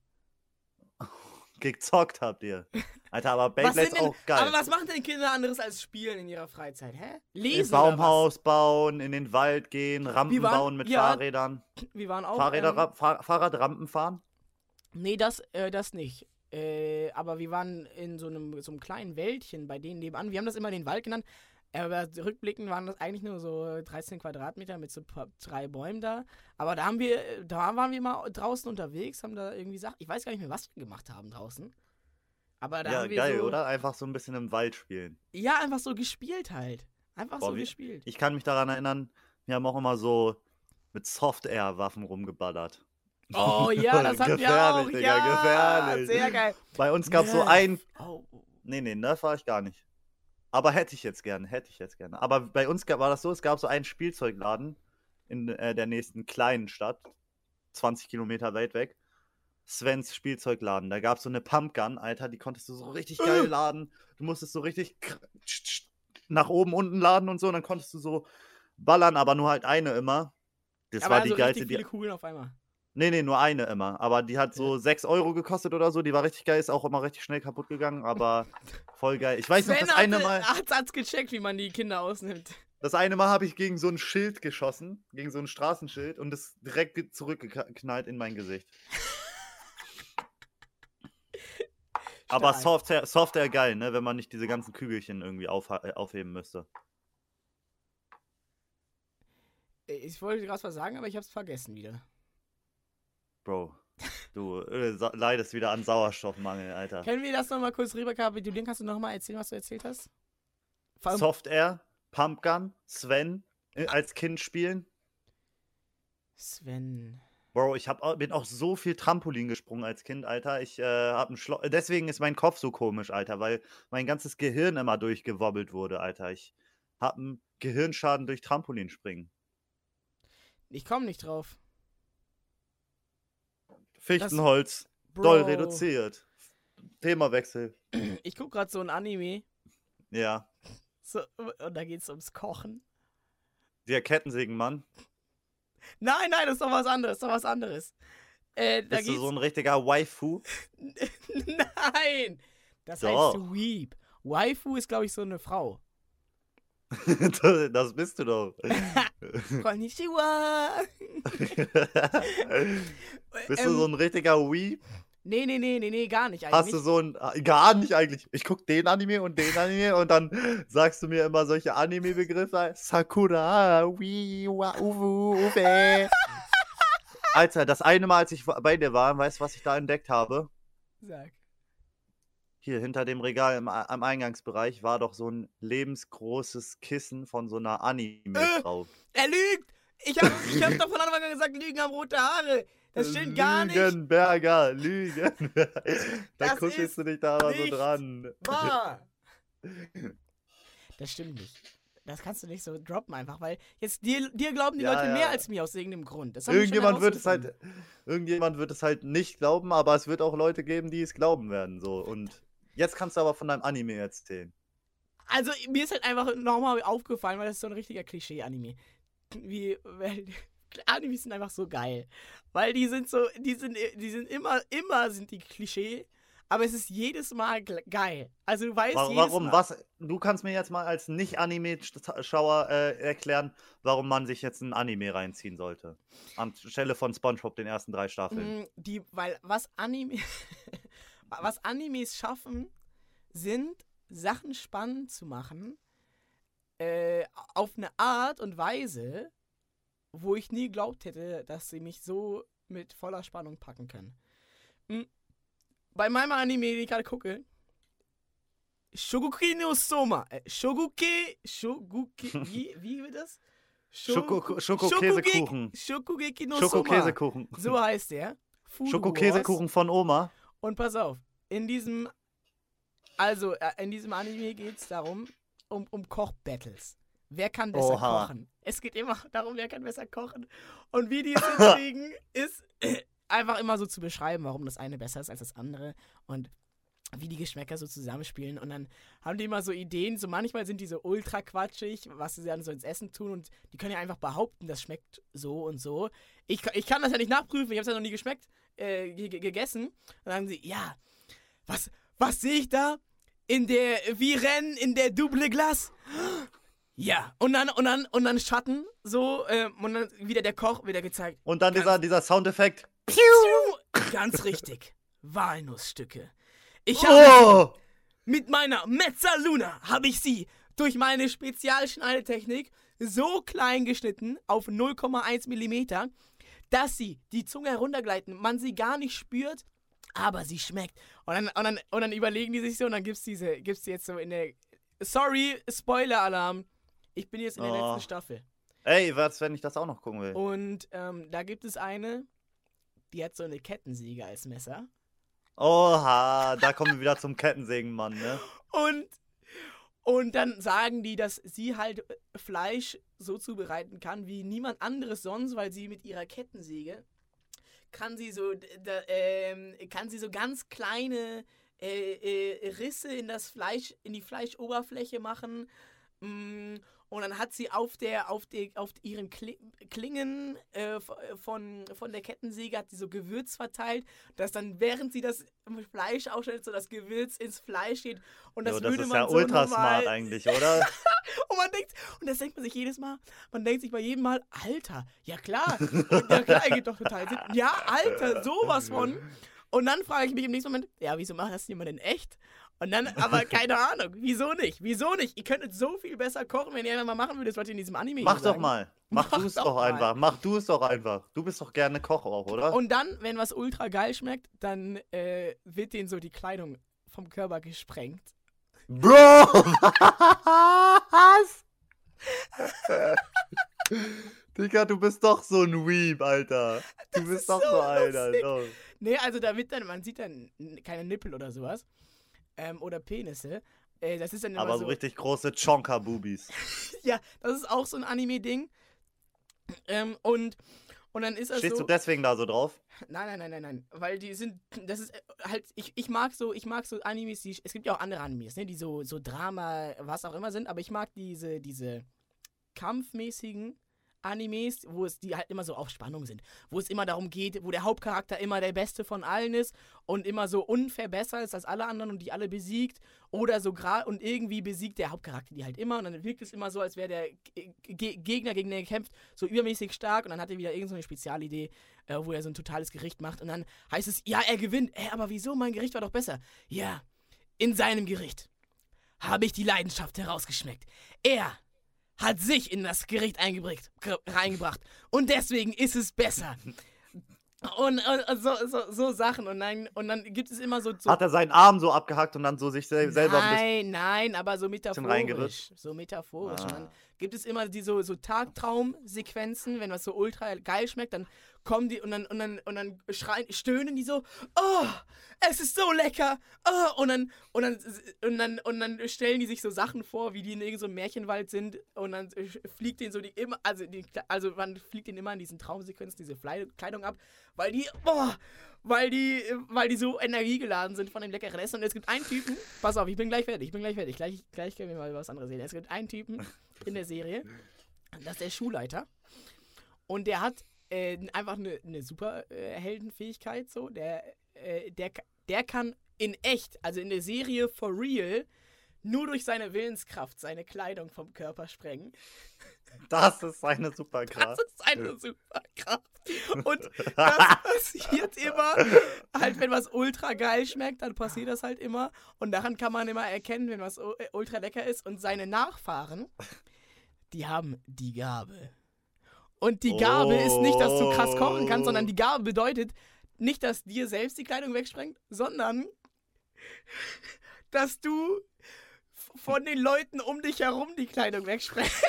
Speaker 2: Gezockt habt ihr. Alter, aber
Speaker 1: denn,
Speaker 2: auch geil.
Speaker 1: Aber was machen denn Kinder anderes als spielen in ihrer Freizeit, hä? Lesen oder
Speaker 2: Baumhaus bauen, in den Wald gehen, Rampen
Speaker 1: waren-
Speaker 2: bauen mit
Speaker 1: ja,
Speaker 2: Fahrrädern.
Speaker 1: Wir waren auch.
Speaker 2: Fahrräder,
Speaker 1: ähm,
Speaker 2: Fahr Fahrradrampen fahren?
Speaker 1: nee, das, äh, das nicht. Äh, aber wir waren in so einem, so einem kleinen Wäldchen bei denen nebenan. Wir haben das immer den Wald genannt. Aber rückblickend waren das eigentlich nur so 13 Quadratmeter mit so drei Bäumen da. Aber da haben wir, da waren wir mal draußen unterwegs, haben da irgendwie Sachen. Ich weiß gar nicht mehr, was wir gemacht haben draußen. Aber da
Speaker 2: Ja,
Speaker 1: haben wir
Speaker 2: geil,
Speaker 1: so,
Speaker 2: oder? Einfach so ein bisschen im Wald spielen.
Speaker 1: Ja, einfach so gespielt halt. Einfach
Speaker 2: Boah,
Speaker 1: so
Speaker 2: wie-
Speaker 1: gespielt.
Speaker 2: Ich kann mich daran erinnern, wir haben auch immer so mit Soft-Air-Waffen rumgeballert.
Speaker 1: Oh ja, das hatten wir auch.
Speaker 2: Digga,
Speaker 1: ja,
Speaker 2: gefährlich.
Speaker 1: sehr geil.
Speaker 2: Bei uns gab es so ein.
Speaker 1: Oh,
Speaker 2: Nee, nee, Nerf war ich gar nicht. Aber hätte ich jetzt gerne, hätte ich jetzt gerne. Aber bei uns war das so, es gab so einen Spielzeugladen in äh, der nächsten kleinen Stadt, 20 Kilometer weit weg. Svens Spielzeugladen. Da gab es so eine Pumpgun, Alter, die konntest du so richtig geil laden. Du musstest so richtig nach oben, unten laden und so. Und dann konntest du so ballern, aber nur halt eine immer. Das
Speaker 1: aber
Speaker 2: war die
Speaker 1: also
Speaker 2: geilste.
Speaker 1: richtig
Speaker 2: Die,
Speaker 1: viele Kugeln auf einmal.
Speaker 2: Nee, nee, nur eine immer. Aber die hat so 6 Euro gekostet oder so. Die war richtig geil, ist auch immer richtig schnell kaputt gegangen, aber voll geil. Ich weiß noch,
Speaker 1: Sven
Speaker 2: das eine Mal,
Speaker 1: Hat, hat's gecheckt, wie man die Kinder ausnimmt.
Speaker 2: das eine Mal habe ich gegen so ein Schild geschossen, gegen so ein Straßenschild und es direkt ge- zurückgeknallt in mein Gesicht. Aber. Software, Software geil, ne, wenn man nicht diese ganzen Kügelchen irgendwie äh, aufheben müsste.
Speaker 1: Ich wollte gerade was sagen, aber ich hab's vergessen wieder.
Speaker 2: Bro, du äh, leidest wieder an Sauerstoffmangel, Alter.
Speaker 1: Können wir das nochmal kurz rekapitulieren? Kannst du nochmal erzählen, was du erzählt hast? Vor allem-
Speaker 2: Software, Pumpgun, Sven äh, als Kind spielen.
Speaker 1: Sven.
Speaker 2: Bro, ich hab, bin auch so viel Trampolin gesprungen als Kind, Alter. Ich äh, hab ein Schlo Deswegen ist mein Kopf so komisch, Alter, weil mein ganzes Gehirn immer durchgewobbelt wurde, Alter. Ich hab einen Gehirnschaden durch Trampolinspringen.
Speaker 1: Ich komme nicht drauf.
Speaker 2: Fichtenholz,
Speaker 1: Bro,
Speaker 2: doll reduziert. Themawechsel.
Speaker 1: Ich guck gerade so ein Anime.
Speaker 2: Ja.
Speaker 1: So, und da geht's ums Kochen.
Speaker 2: Der Kettensägenmann.
Speaker 1: Nein, nein, das ist doch was anderes. Das ist doch was anderes. Äh,
Speaker 2: Bist du so ein richtiger Waifu?
Speaker 1: nein! Das
Speaker 2: Doch.
Speaker 1: heißt Weep. Waifu ist, glaube ich, so eine Frau.
Speaker 2: das bist du doch.
Speaker 1: Konnichiwa!
Speaker 2: bist du so ein richtiger Weep?
Speaker 1: Nee, nee, nee, nee, nee, gar nicht eigentlich.
Speaker 2: Hast du so ein. ah, Gar nicht eigentlich. Ich guck den Anime und den Anime und dann sagst du mir immer solche Anime-Begriffe. Sakura, wi, wa, uwu, uwe. Alter, das eine Mal, als ich bei dir war, weißt du, was ich da entdeckt habe?
Speaker 1: Sag.
Speaker 2: Hier hinter dem Regal im, am Eingangsbereich war doch so ein lebensgroßes Kissen von so einer Anime-Frau.
Speaker 1: Er lügt! Ich hab, ich hab doch von Anfang an gesagt, Lügen haben rote Haare. Das stimmt gar nicht.
Speaker 2: Lügenberger, Lügen. da kuschelst du dich da aber so dran.
Speaker 1: Wahr. Das stimmt nicht. Das kannst du nicht so droppen einfach, weil jetzt dir, dir glauben die
Speaker 2: Ja,
Speaker 1: Leute
Speaker 2: ja.
Speaker 1: mehr als mir aus irgendeinem Grund.
Speaker 2: Irgendjemand wird es halt, irgendjemand wird es halt nicht glauben, aber es wird auch Leute geben, die es glauben werden. So. Und jetzt kannst du aber von deinem Anime erzählen.
Speaker 1: Also, mir ist halt einfach nochmal aufgefallen, weil das ist so ein richtiger Klischee-Anime. Wie, weil, Animes sind einfach so geil. Weil die sind so, die sind, die sind immer, immer sind die Klischee, aber es ist jedes Mal geil. Also, du weißt
Speaker 2: Wa-
Speaker 1: jedes
Speaker 2: Warum?
Speaker 1: Mal.
Speaker 2: Was? Du kannst mir jetzt mal als Nicht-Anime-Schauer äh, erklären, warum man sich jetzt ein Anime reinziehen sollte. Anstelle von SpongeBob den ersten drei Staffeln.
Speaker 1: Mm, Die, weil was Anime, was Animes schaffen, sind Sachen spannend zu machen, äh, auf eine Art und Weise, wo ich nie geglaubt hätte, dass sie mich so mit voller Spannung packen können. Mm, Bei meinem Anime, den ich gerade gucke, Shoguki no Soma, äh, Shoguke, Shoguke, wie, wie wird das?
Speaker 2: Schoko-
Speaker 1: Shogu-
Speaker 2: Schokokäsekuchen.
Speaker 1: Soma.
Speaker 2: Schokokäsekuchen.
Speaker 1: So heißt der.
Speaker 2: Schokokäsekuchen von Oma.
Speaker 1: Und pass auf, in diesem, also äh, in diesem Anime geht es darum, um, um Kochbattles. Wer kann besser
Speaker 2: Oha.
Speaker 1: kochen? Es geht immer darum, wer kann besser kochen. Und wie die es hinkriegen, ist äh, einfach immer so zu beschreiben, warum das eine besser ist als das andere. Und wie die Geschmäcker so zusammenspielen. Und dann haben die immer so Ideen. So manchmal sind die so ultra quatschig, was sie dann so ins Essen tun. Und die können ja einfach behaupten, das schmeckt so und so. Ich, ich kann das ja nicht nachprüfen. Ich habe es ja noch nie geschmeckt, äh, ge- ge- gegessen. Und dann sagen sie, ja, was, was sehe ich da? In der Viren, in der Double Glace. Ja, und dann, und dann, und dann Schatten, so, ähm, und dann wieder der Koch, wieder gezeigt.
Speaker 2: Und dann dieser, dieser Soundeffekt.
Speaker 1: Ganz richtig. Walnussstücke. Ich habe
Speaker 2: Oh!
Speaker 1: mit meiner Mezzaluna habe ich sie durch meine Spezialschneidetechnik so klein geschnitten auf 0,1 Millimeter, dass sie die Zunge heruntergleiten, man sie gar nicht spürt, aber sie schmeckt. Und dann, und dann, und dann überlegen die sich so und dann gibt's diese, gibt's jetzt so in der. Sorry, Spoiler-Alarm. Ich bin jetzt in der
Speaker 2: Oh.
Speaker 1: letzten Staffel.
Speaker 2: Ey, was, wenn ich das auch noch gucken will?
Speaker 1: Und ähm, da gibt es eine, die hat so eine Kettensäge als Messer.
Speaker 2: Oha, da kommen wir wieder zum Kettensägenmann, ne?
Speaker 1: Und, und dann sagen die, dass sie halt äh, Fleisch so zubereiten kann wie niemand anderes sonst, weil sie mit ihrer Kettensäge kann sie so, da, ähm, kann sie so ganz kleine äh, äh, Risse in das Fleisch, in die Fleischoberfläche machen. Mm, Und dann hat sie auf der, auf der, auf ihren Kli Klingen äh, von, von der Kettensäge hat sie so Gewürz verteilt, dass dann während sie das Fleisch aufschneidet, so das Gewürz ins Fleisch geht. Und das
Speaker 2: Jo, das
Speaker 1: würde
Speaker 2: ist
Speaker 1: man
Speaker 2: ja
Speaker 1: so
Speaker 2: ultra smart eigentlich, oder?
Speaker 1: und man denkt, und das denkt man sich jedes Mal, man denkt sich bei jedem Mal, Alter, ja klar, ja klar, geht doch total Sinn. Ja, Alter, sowas von. Und dann frage ich mich im nächsten Moment, ja, wieso macht das jemand denn echt? Und dann, aber keine Ahnung, wieso nicht? Wieso nicht? Ihr könntet so viel besser kochen, wenn ihr einfach mal machen würdet, was ihr in diesem Anime
Speaker 2: Mach doch mal. Mach,
Speaker 1: Mach
Speaker 2: du es
Speaker 1: doch
Speaker 2: doch, einfach. Mach du es doch einfach. Du bist doch gerne Koch auch, oder?
Speaker 1: Und dann, wenn was ultra geil schmeckt, dann äh, wird denen so die Kleidung vom Körper gesprengt.
Speaker 2: Bro! Was? Digga, du bist doch so ein Weeb, Alter. Du bist
Speaker 1: ist
Speaker 2: doch
Speaker 1: so
Speaker 2: so einer. Doch.
Speaker 1: Nee, also da wird dann, man sieht dann keine Nippel oder sowas. Ähm, oder Penisse. Äh, das ist dann immer
Speaker 2: Aber so richtig große Chonka-Boobies.
Speaker 1: Ja, das ist auch so ein Anime-Ding. Ähm, und, und dann ist das
Speaker 2: Stehst
Speaker 1: so.
Speaker 2: du deswegen da so drauf?
Speaker 1: Nein, nein, nein, nein, nein. Weil die sind. Das ist äh, halt. Ich, ich mag so, ich mag so Animes, die. Es gibt ja auch andere Animes, ne, die so, so Drama, was auch immer sind, aber ich mag diese, diese kampfmäßigen Animes, wo es die halt immer so auf Spannung sind. Wo es immer darum geht, wo der Hauptcharakter immer der Beste von allen ist und immer so unfair besser ist als alle anderen und die alle besiegt. Oder so gerade und irgendwie besiegt der Hauptcharakter die halt immer. Und dann wirkt es immer so, als wäre der G G Gegner, gegen den er kämpft, so übermäßig stark. Und dann hat er wieder irgendeine so Spezialidee, äh, wo er so ein totales Gericht macht. Und dann heißt es, ja, er gewinnt. Ey, aber wieso? Mein Gericht war doch besser. Ja, in seinem Gericht habe ich die Leidenschaft herausgeschmeckt. Er hat sich in das Gericht eingebracht, ge- reingebracht. Und deswegen ist es besser. Und, und, und so, so, so Sachen. Und dann, und dann gibt es immer so. so
Speaker 2: Hat er seinen Arm so abgehackt und dann so sich sel selber ein bisschen.
Speaker 1: Nein, nein, aber so metaphorisch. So metaphorisch.
Speaker 2: Ah.
Speaker 1: Gibt es immer die so, so Tagtraumsequenzen, wenn was so ultra geil schmeckt, dann kommen die und dann, und dann, und dann schreien, stöhnen die so, oh, es ist so lecker. Oh, und, dann, und, dann, und, dann, und dann stellen die sich so Sachen vor, wie die in irgendeinem so Märchenwald sind und dann fliegt denen so die immer, also, die, also man fliegt denen immer in diesen Traumsequenzen diese Kleidung ab, weil die, boah, weil die, weil die so energiegeladen sind von dem leckeren Essen. Und es gibt einen Typen, pass auf, ich bin gleich fertig, ich bin gleich fertig, gleich, gleich können wir mal was anderes sehen. Es gibt einen Typen in der Serie, das ist der Schulleiter und der hat äh, einfach eine, eine super äh, Heldenfähigkeit, so, der, äh, der, der kann in echt, also in der Serie for real, nur durch seine Willenskraft seine Kleidung vom Körper sprengen.
Speaker 2: Das ist seine
Speaker 1: Das
Speaker 2: Superkraft.
Speaker 1: ist seine Superkraft. Und das passiert immer, halt, wenn was ultra geil schmeckt, dann passiert das halt immer. Und daran kann man immer erkennen, wenn was äh, ultra lecker ist. Und seine Nachfahren, die haben die Gabe. Und die Gabe ist nicht, dass du krass kochen kannst, sondern die Gabe bedeutet nicht, dass dir selbst die Kleidung wegsprengt, sondern dass du von den Leuten um dich herum die Kleidung wegsprengst.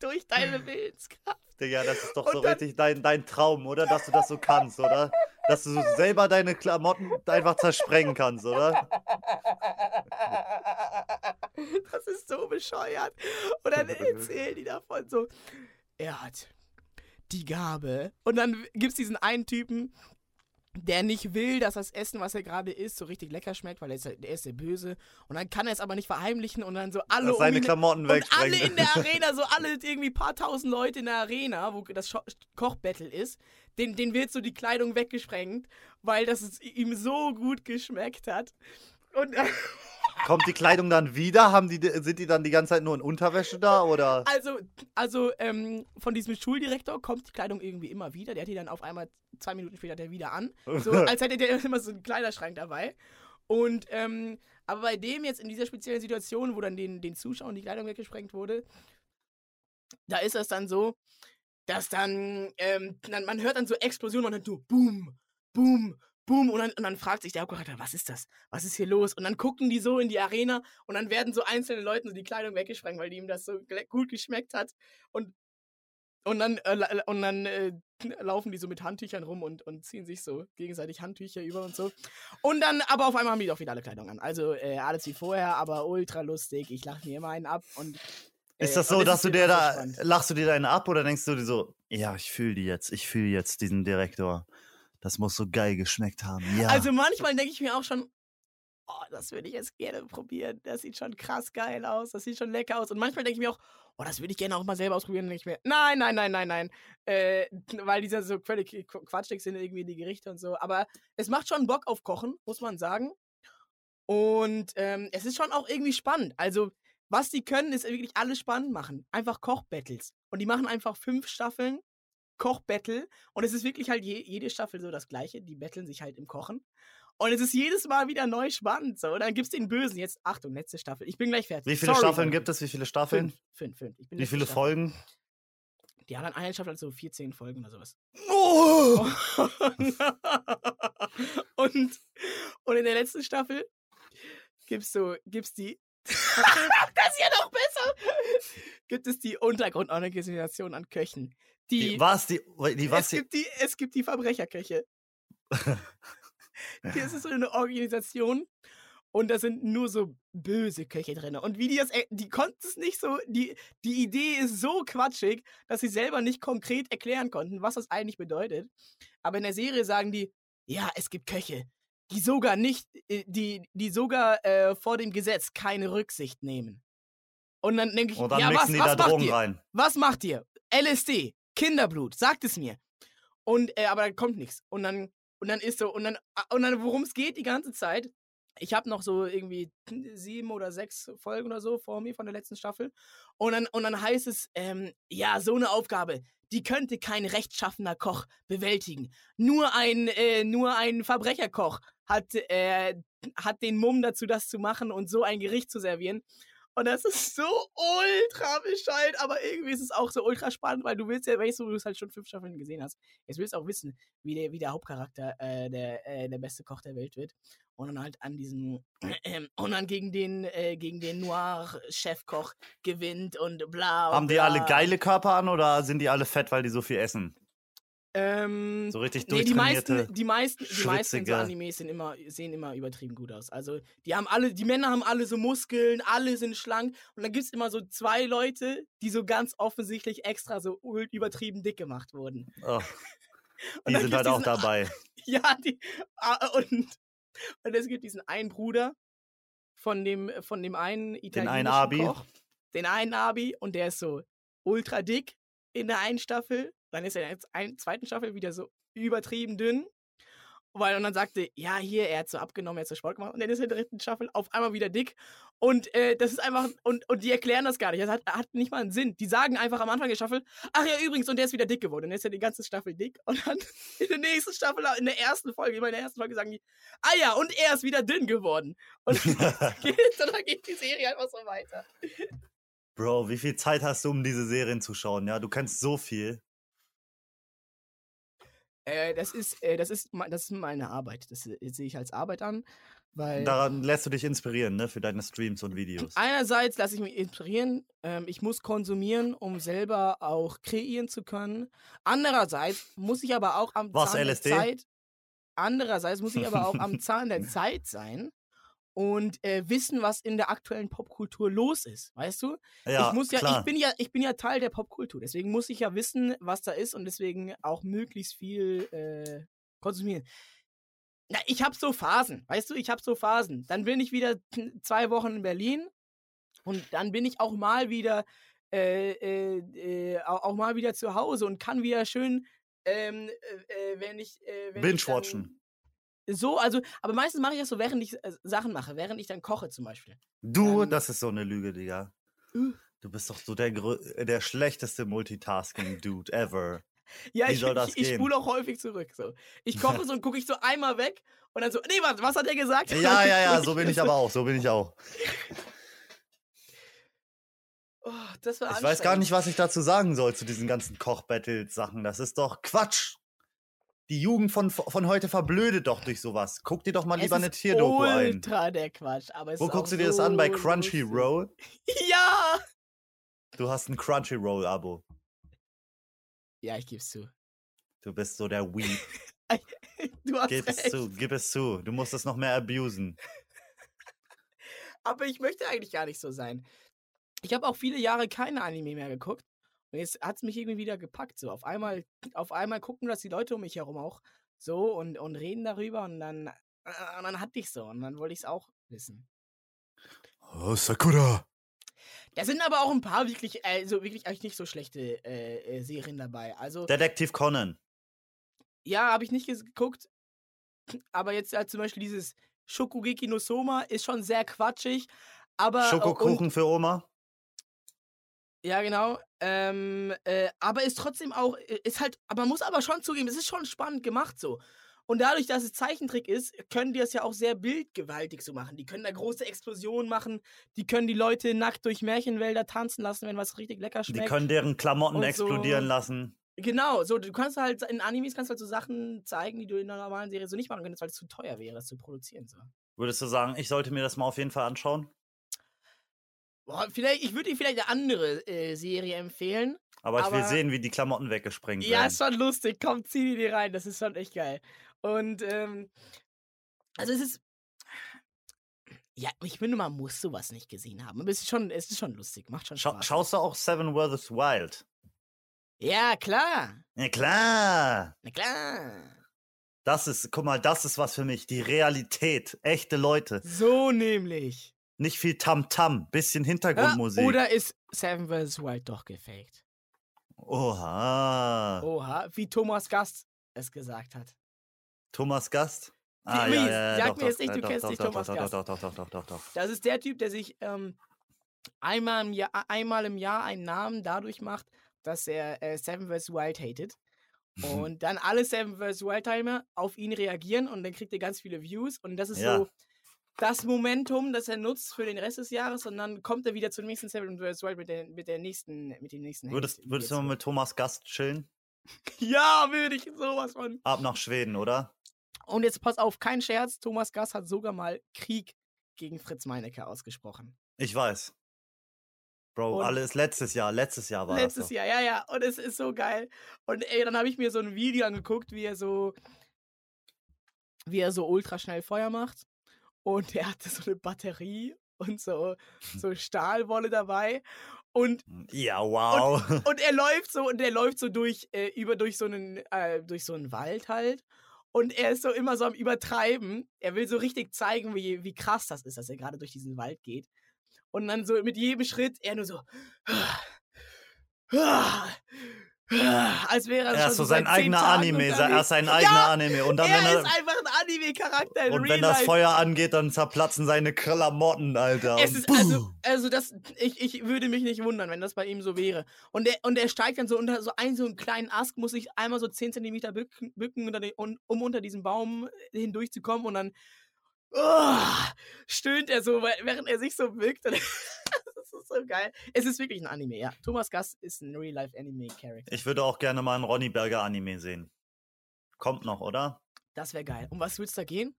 Speaker 1: Durch deine Willenskraft.
Speaker 2: Digga, das ist doch
Speaker 1: Und
Speaker 2: so richtig dein, dein Traum, oder? Dass du das so kannst, oder? Dass du selber deine Klamotten einfach zersprengen kannst, oder?
Speaker 1: Das ist so bescheuert. Und dann erzählen die davon so, er hat die Gabe. Und dann gibt es diesen einen Typen, der nicht will, dass das Essen, was er gerade isst, so richtig lecker schmeckt, weil er ist, der ist der Böse. Und dann kann er es aber nicht verheimlichen und dann so alle
Speaker 2: Dass
Speaker 1: um
Speaker 2: seine Klamotten
Speaker 1: und alle in der Arena, so alle irgendwie paar tausend Leute in der Arena, wo das Kochbattle ist, den, den wird so die Kleidung weggesprengt, weil das ihm so gut geschmeckt hat. Und
Speaker 2: Kommt die Kleidung dann wieder? Haben die, sind die dann die ganze Zeit nur in Unterwäsche da, oder?
Speaker 1: also, also ähm, von diesem Schuldirektor kommt die Kleidung irgendwie immer wieder. Der hat die dann auf einmal zwei Minuten später der wieder an. So, als hätte der immer so einen Kleiderschrank dabei. Und, ähm, aber bei dem jetzt in dieser speziellen Situation, wo dann den, den Zuschauern die Kleidung weggesprengt wurde, da ist es dann so, dass dann, ähm, dann man hört dann so Explosionen und dann nur Boom, Boom, Boom und dann, und dann fragt sich der Hauptcharakter, was ist das? Was ist hier los? Und dann gucken die so in die Arena und dann werden so einzelne Leuten so die Kleidung weggesprengt, weil die ihm das so gut geschmeckt hat. Und, und dann, äh, und dann äh, laufen die so mit Handtüchern rum und, und ziehen sich so gegenseitig Handtücher über und so. Und dann, aber auf einmal haben die doch wieder alle Kleidung an. Also äh, alles wie vorher, aber ultra lustig. Ich lache mir immer einen ab und.
Speaker 2: Ist
Speaker 1: äh,
Speaker 2: das so, dass du dir da,
Speaker 1: spannend.
Speaker 2: lachst du dir deine ab oder denkst du dir so, ja, ich fühle die jetzt, ich fühle jetzt diesen Direktor. Das muss so geil geschmeckt haben. Ja.
Speaker 1: Also manchmal denke ich mir auch schon, oh, das würde ich jetzt gerne probieren. Das sieht schon krass geil aus, das sieht schon lecker aus. Und manchmal denke ich mir auch, oh, das würde ich gerne auch mal selber ausprobieren. Dann denke nein, nein, nein, nein, nein. Äh, weil dieser so völlig qu- quatschig sind irgendwie die Gerichte und so. Aber es macht schon Bock auf Kochen, muss man sagen. Und ähm, es ist schon auch irgendwie spannend. Also, was die können, ist wirklich alles spannend machen. Einfach Kochbattles. Und die machen einfach fünf Staffeln Kochbattle. Und es ist wirklich halt je, jede Staffel so das Gleiche. Die betteln sich halt im Kochen. Und es ist jedes Mal wieder neu spannend. So. Und dann gibt es den Bösen. Jetzt, Achtung, letzte Staffel. Ich bin gleich fertig.
Speaker 2: Wie viele
Speaker 1: Sorry,
Speaker 2: Staffeln gibt es? Wie viele Staffeln?
Speaker 1: Fünf. Fünf, fünf.
Speaker 2: Wie viele
Speaker 1: Staffel.
Speaker 2: Folgen?
Speaker 1: Die anderen eine Staffel hat so 14 Folgen oder sowas.
Speaker 2: Oh!
Speaker 1: und, und in der letzten Staffel gibt's so, gibt's die. das ist ja noch besser! Gibt es die Untergrundorganisation an Köchen. Die,
Speaker 2: Die, was? Die, die was?
Speaker 1: es,
Speaker 2: Die,
Speaker 1: gibt die, es gibt die Verbrecherköche. Hier ist es so eine Organisation und da sind nur so böse Köche drin. Und wie die das, er- die konnten es nicht so, die, die Idee ist so quatschig, dass sie selber nicht konkret erklären konnten, was das eigentlich bedeutet. Aber in der Serie sagen die, ja, es gibt Köche, die sogar nicht, äh, die, die sogar äh, vor dem Gesetz keine Rücksicht nehmen. Und dann denke ich,
Speaker 2: und dann
Speaker 1: ja, was,
Speaker 2: mixen die
Speaker 1: was
Speaker 2: da
Speaker 1: macht
Speaker 2: Drogen
Speaker 1: ihr?
Speaker 2: rein.
Speaker 1: was macht ihr? LSD, Kinderblut, sagt es mir. Und, äh, aber da kommt nichts. Und dann, und dann ist so, und dann, ah, und dann worum es geht die ganze Zeit. Ich habe noch so irgendwie sieben oder sechs Folgen oder so vor mir von der letzten Staffel. Und dann, und dann heißt es, ähm, ja, so eine Aufgabe, die könnte kein rechtschaffener Koch bewältigen. Nur ein, äh, nur ein Verbrecherkoch hat, äh, hat den Mumm dazu, das zu machen und so ein Gericht zu servieren. Und das ist so ultra bescheuert, aber irgendwie ist es auch so ultra spannend, weil du willst ja, weißt du, du es halt schon fünf Staffeln gesehen hast. Jetzt willst du auch wissen, wie der, wie der Hauptcharakter äh, der, äh, der beste Koch der Welt wird. Und dann halt an diesem, ähm, und dann gegen den, äh, gegen den Noir-Chefkoch gewinnt und bla. Und
Speaker 2: Haben die
Speaker 1: bla.
Speaker 2: alle geile Körper an oder sind die alle fett, weil die so viel essen?
Speaker 1: Ähm,
Speaker 2: So richtig
Speaker 1: Nee, die meisten, die meisten, die meisten so Animes sind immer, sehen immer übertrieben gut aus. Also, die haben alle, die Männer haben alle so Muskeln, alle sind schlank. Und dann gibt es immer so zwei Leute, die so ganz offensichtlich extra so übertrieben dick gemacht wurden.
Speaker 2: Oh.
Speaker 1: Und
Speaker 2: Die sind halt auch
Speaker 1: diesen-
Speaker 2: dabei.
Speaker 1: Ja, die. Und, und es gibt diesen einen Bruder von dem, von dem einen italienischen
Speaker 2: einen Abi.
Speaker 1: Koch. Den einen Abi und der ist so ultra dick in der einen Staffel. Dann ist er in der zweiten Staffel wieder so übertrieben dünn. Weil, und dann sagte, ja, hier, er hat so abgenommen, er hat so Sport gemacht. Und dann ist er in der dritten Staffel auf einmal wieder dick. Und äh, das ist einfach, und, und die erklären das gar nicht. Das hat, hat nicht mal einen Sinn. Die sagen einfach am Anfang der Staffel, ach ja, übrigens, und der ist wieder dick geworden. Und dann ist er die ganze Staffel dick. Und dann in der nächsten Staffel, in der ersten Folge, immer in der ersten Folge sagen die, ah ja, und er ist wieder dünn geworden. Und, geht, und dann geht die Serie einfach so weiter.
Speaker 2: Bro, wie viel Zeit hast du, um diese Serien zu schauen? Ja, du kennst so viel.
Speaker 1: Äh, das ist, äh, das ist, das ist meine Arbeit. Das äh, sehe ich als Arbeit an, weil
Speaker 2: Daran lässt du dich inspirieren, ne, für deine Streams und Videos.
Speaker 1: einerseits lasse ich mich inspirieren. Ähm, ich muss konsumieren, um selber auch kreieren zu können. Andererseits muss ich aber auch am
Speaker 2: Was,
Speaker 1: Zahn
Speaker 2: LSD?
Speaker 1: der Zeit. Andererseits muss ich aber auch am Zahn der Zeit sein und äh, wissen, was in der aktuellen Popkultur los ist. Weißt du?
Speaker 2: Ja,
Speaker 1: ich muss ja,
Speaker 2: klar.
Speaker 1: ich bin ja, ich bin ja Teil der Popkultur. Deswegen muss ich ja wissen, was da ist und deswegen auch möglichst viel äh, konsumieren. Na, ich habe so Phasen, weißt du, ich habe so Phasen. Dann bin ich wieder zwei Wochen in Berlin und dann bin ich auch mal wieder, äh, äh, äh, auch, mal wieder zu Hause und kann wieder schön, ähm, äh, wenn ich, wenn
Speaker 2: Binge-watchen.
Speaker 1: So, also, aber meistens mache ich das so, während ich äh, Sachen mache, während ich dann koche zum Beispiel.
Speaker 2: Du,
Speaker 1: Ähm,
Speaker 2: das ist so eine Lüge, Digga.
Speaker 1: äh.
Speaker 2: Du bist doch so der, grö- der schlechteste Multitasking-Dude ever.
Speaker 1: Ja,
Speaker 2: Wie
Speaker 1: ich,
Speaker 2: soll das
Speaker 1: ich, ich
Speaker 2: gehen?
Speaker 1: spule auch häufig zurück. So. Ich koche so und gucke ich so einmal weg und dann so, nee, warte, was hat er gesagt?
Speaker 2: Ja, ja, ja, so bin ich aber auch, so bin ich auch.
Speaker 1: Oh,
Speaker 2: Ich weiß gar nicht, was ich dazu sagen soll zu diesen ganzen Koch-Battles-Sachen. Das ist doch Quatsch. Die Jugend von, von heute verblödet doch durch sowas. Guck dir doch mal
Speaker 1: Es
Speaker 2: lieber eine Tierdoku ein.
Speaker 1: ultra der Quatsch. Aber es
Speaker 2: Wo
Speaker 1: ist
Speaker 2: guckst du dir das an? Bei
Speaker 1: so.
Speaker 2: Crunchyroll?
Speaker 1: Ja!
Speaker 2: Du hast ein Crunchyroll-Abo.
Speaker 1: Ja, ich geb's zu.
Speaker 2: Du bist so der Weep.
Speaker 1: Du hast
Speaker 2: Gib es
Speaker 1: recht.
Speaker 2: zu, gib es zu. Du musst es noch mehr abusen.
Speaker 1: Aber ich möchte eigentlich gar nicht so sein. Ich habe auch viele Jahre keine Anime mehr geguckt. Und jetzt hat es mich irgendwie wieder gepackt. So, auf einmal, auf einmal gucken das die Leute um mich herum auch so und, und reden darüber und dann, äh, und dann hatte ich so und dann wollte ich es auch wissen.
Speaker 2: Oh, Sakura.
Speaker 1: Da sind aber auch ein paar wirklich, äh, so wirklich eigentlich nicht so schlechte äh, äh, Serien dabei. Also,
Speaker 2: Detektiv Conan.
Speaker 1: ja, habe ich nicht geguckt. Aber jetzt halt zum Beispiel dieses Shokugeki no Soma ist schon sehr quatschig. Aber, äh, und,
Speaker 2: Schokokuchen für Oma.
Speaker 1: Ja, genau. Ähm, äh, aber ist trotzdem auch, äh, ist halt, aber man muss aber schon zugeben, es ist schon spannend gemacht so. Und dadurch, dass es Zeichentrick ist, können die das ja auch sehr bildgewaltig so machen. Die können da große Explosionen machen, die können die Leute nackt durch Märchenwälder tanzen lassen, wenn was richtig lecker
Speaker 2: Die
Speaker 1: schmeckt.
Speaker 2: können deren Klamotten
Speaker 1: Und
Speaker 2: explodieren
Speaker 1: so-
Speaker 2: lassen.
Speaker 1: genau, so, du kannst halt, in Animes kannst du halt so Sachen zeigen, die du in einer normalen Serie so nicht machen könntest, weil es zu teuer wäre, das zu produzieren. So.
Speaker 2: Würdest du sagen, ich sollte mir das mal auf jeden Fall anschauen?
Speaker 1: Boah, vielleicht, ich würde dir vielleicht eine andere äh, Serie empfehlen.
Speaker 2: Aber ich will
Speaker 1: Aber-
Speaker 2: sehen, wie die Klamotten weggesprengt
Speaker 1: Ja,
Speaker 2: werden.
Speaker 1: ist schon lustig. Komm, zieh die dir rein. Das ist schon echt geil. Und, ähm, also es ist. Ja, ich finde, man muss sowas nicht gesehen haben. Aber es ist schon, es ist schon lustig. Macht schon
Speaker 2: Schau,
Speaker 1: Spaß.
Speaker 2: schaust du auch Seven vs. Wild?
Speaker 1: Ja, klar.
Speaker 2: Ja, klar.
Speaker 1: Na klar.
Speaker 2: Das ist, guck mal, das ist was für mich. Die Realität. Echte Leute.
Speaker 1: So nämlich.
Speaker 2: Nicht viel Tamtam. Bisschen
Speaker 1: Ja,
Speaker 2: Hintergrundmusik.
Speaker 1: oder ist Seven vs. Wild doch gefaked?
Speaker 2: Oha.
Speaker 1: Oha, wie Thomas Gast es gesagt hat.
Speaker 2: Thomas Gast? Ah, ja, ja, ja,
Speaker 1: sag
Speaker 2: doch,
Speaker 1: mir jetzt nicht,
Speaker 2: ja,
Speaker 1: du
Speaker 2: doch,
Speaker 1: kennst
Speaker 2: doch,
Speaker 1: nicht Thomas Gast.
Speaker 2: Doch, doch, doch, doch, doch.
Speaker 1: Das ist der Typ, der sich ähm, einmal, im Jahr, einmal im Jahr einen Namen dadurch macht, dass er äh, Seven vs. Wild hatet.
Speaker 2: Mhm.
Speaker 1: Und dann alle Seven vs. Wild Timer auf ihn reagieren und dann kriegt er ganz viele Views. Und das ist
Speaker 2: Ja.
Speaker 1: so, das Momentum, das er nutzt für den Rest des Jahres und dann kommt er wieder zum nächsten Seven vs. Wild mit der, mit der nächsten, mit dem nächsten
Speaker 2: Würdest, würdest du mal mit Thomas Gast chillen?
Speaker 1: Ja, würde ich sowas von.
Speaker 2: Ab nach Schweden, oder?
Speaker 1: Und jetzt pass auf, kein Scherz, Thomas Gass hat sogar mal Krieg gegen Fritz Meinecke ausgesprochen.
Speaker 2: Ich weiß. Bro,
Speaker 1: Und-
Speaker 2: alles letztes Jahr, letztes Jahr war
Speaker 1: Letztes
Speaker 2: das. doch.
Speaker 1: Jahr, ja, ja. Und es ist so geil. Und ey, dann habe ich mir so ein Video angeguckt, wie er so, wie er so ultra schnell Feuer macht. Und er hatte so eine Batterie und so, so Stahlwolle dabei. Und,
Speaker 2: Ja, wow.
Speaker 1: und er läuft so, und er läuft so durch, äh, über durch so einen, äh, durch so einen Wald halt. Und er ist so immer so am Übertreiben. Er will so richtig zeigen, wie, wie krass das ist, dass er gerade durch diesen Wald geht. Und dann so mit jedem Schritt er nur so. Als wäre er
Speaker 2: er ist so sein eigener Anime, er ist sein eigener
Speaker 1: ja,
Speaker 2: Anime. Und dann,
Speaker 1: er
Speaker 2: wenn
Speaker 1: ist
Speaker 2: er,
Speaker 1: einfach ein Anime-Charakter
Speaker 2: und
Speaker 1: Real
Speaker 2: wenn das
Speaker 1: Life.
Speaker 2: Feuer angeht, dann zerplatzen seine Klamotten, Alter.
Speaker 1: Es ist also, also das, ich, ich würde mich nicht wundern, wenn das bei ihm so wäre. Und er, und er steigt dann so unter so einen, so einen kleinen Ast, muss sich einmal so 10 Zentimeter bücken, bücken unter den, um unter diesem Baum hindurchzukommen und dann oh, stöhnt er so, während er sich so bückt. Ist so geil. Es ist wirklich ein Anime, ja. Thomas Gast ist ein Real-Life-Anime-Character.
Speaker 2: Ich würde auch gerne mal einen Ronny Berger Anime sehen. Kommt noch, oder?
Speaker 1: Das wäre geil. Um was willst du da gehen?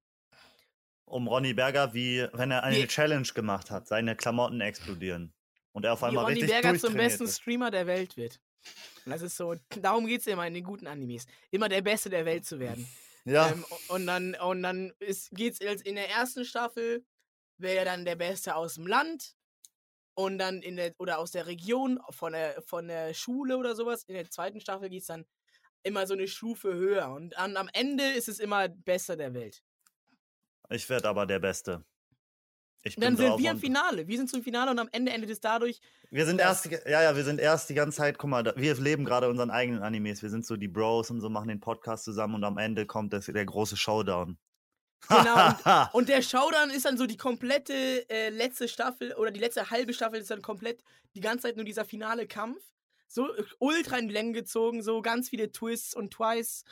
Speaker 2: Um Ronny Berger, wie wenn er eine
Speaker 1: Wie-
Speaker 2: Challenge gemacht hat, seine Klamotten explodieren. Und er auf
Speaker 1: Wie
Speaker 2: einmal
Speaker 1: Ronny
Speaker 2: richtig
Speaker 1: Berger zum besten
Speaker 2: ist.
Speaker 1: Streamer der Welt wird. Und das ist so, darum geht es immer in den guten Animes. Immer der Beste der Welt zu werden.
Speaker 2: Ja,
Speaker 1: Ähm, und dann, und dann geht es in der ersten Staffel, wäre er dann der Beste aus dem Land. Und dann in der, oder aus der Region, von der, von der Schule oder sowas. In der zweiten Staffel geht es dann immer so eine Stufe höher. Und an, am Ende ist es immer Bester der Welt.
Speaker 2: ich werde aber der Beste. Ich
Speaker 1: Und dann
Speaker 2: bin
Speaker 1: sind wir im Finale. Wir sind zum Finale und am Ende endet es dadurch.
Speaker 2: Wir sind erst, die- ja, ja, wir sind erst die ganze Zeit, guck mal, wir leben gerade unseren eigenen Animes. Wir sind so die Bros und so machen den Podcast zusammen und am Ende kommt das, der große Showdown.
Speaker 1: Genau, Und der Showdown ist dann so die komplette äh, letzte Staffel oder die letzte halbe Staffel ist dann komplett die ganze Zeit nur dieser finale Kampf. So äh, ultra in die Länge gezogen, so ganz viele Twists und Twice.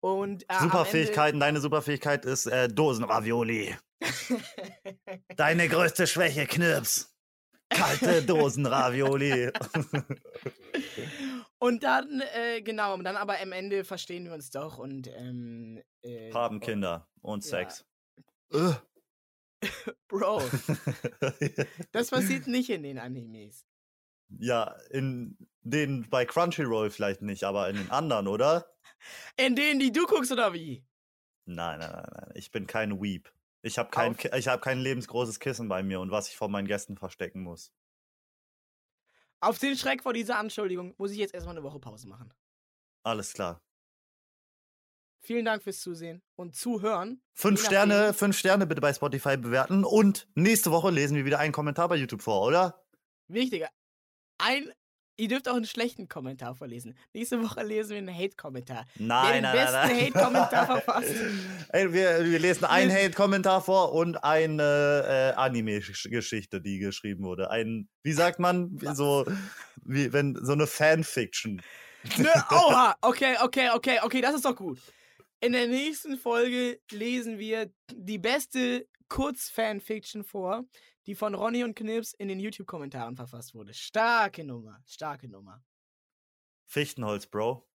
Speaker 1: Und äh,
Speaker 2: Superfähigkeiten, deine Superfähigkeit ist äh, Dosenravioli. Deine größte Schwäche, Knirps. Kalte Dosenravioli.
Speaker 1: Und dann, äh, genau, und dann aber am Ende verstehen wir uns doch und ähm, äh,
Speaker 2: Haben Kinder und
Speaker 1: Ja.
Speaker 2: Sex.
Speaker 1: Bro, das passiert nicht in den Animes.
Speaker 2: ja, in den bei Crunchyroll vielleicht nicht, aber in den anderen, oder?
Speaker 1: In denen, die du guckst, oder wie?
Speaker 2: Nein, nein, nein, nein. Ich bin kein Weep. Ich habe kein,
Speaker 1: Auf-
Speaker 2: Ki- ich hab kein lebensgroßes Kissen bei mir und was ich vor meinen Gästen verstecken muss.
Speaker 1: Auf den Schreck vor dieser Anschuldigung muss ich jetzt erstmal eine Woche Pause machen.
Speaker 2: Alles klar.
Speaker 1: Vielen Dank fürs Zusehen und Zuhören.
Speaker 2: Fünf Sterne, fünf Sterne bitte bei Spotify bewerten und nächste Woche lesen wir wieder einen Kommentar bei YouTube vor, oder?
Speaker 1: Wichtiger. Ein, ihr dürft auch einen schlechten Kommentar vorlesen. Nächste Woche lesen wir einen Hate-Kommentar.
Speaker 2: Nein,
Speaker 1: den
Speaker 2: nein,
Speaker 1: besten. Hate-Kommentar verfasst.
Speaker 2: Ey, wir, wir lesen einen Hate-Kommentar vor und eine äh, Anime-Geschichte, die geschrieben wurde. Ein, wie sagt man, so, wie wenn so eine Fanfiction.
Speaker 1: Nö, oha, okay, okay, okay, okay, das ist doch gut. In der nächsten Folge lesen wir die beste Kurz-Fanfiction vor, die von Ronny und Knips in den YouTube-Kommentaren verfasst wurde. Starke Nummer, starke Nummer.
Speaker 2: Fichtenholz, Bro.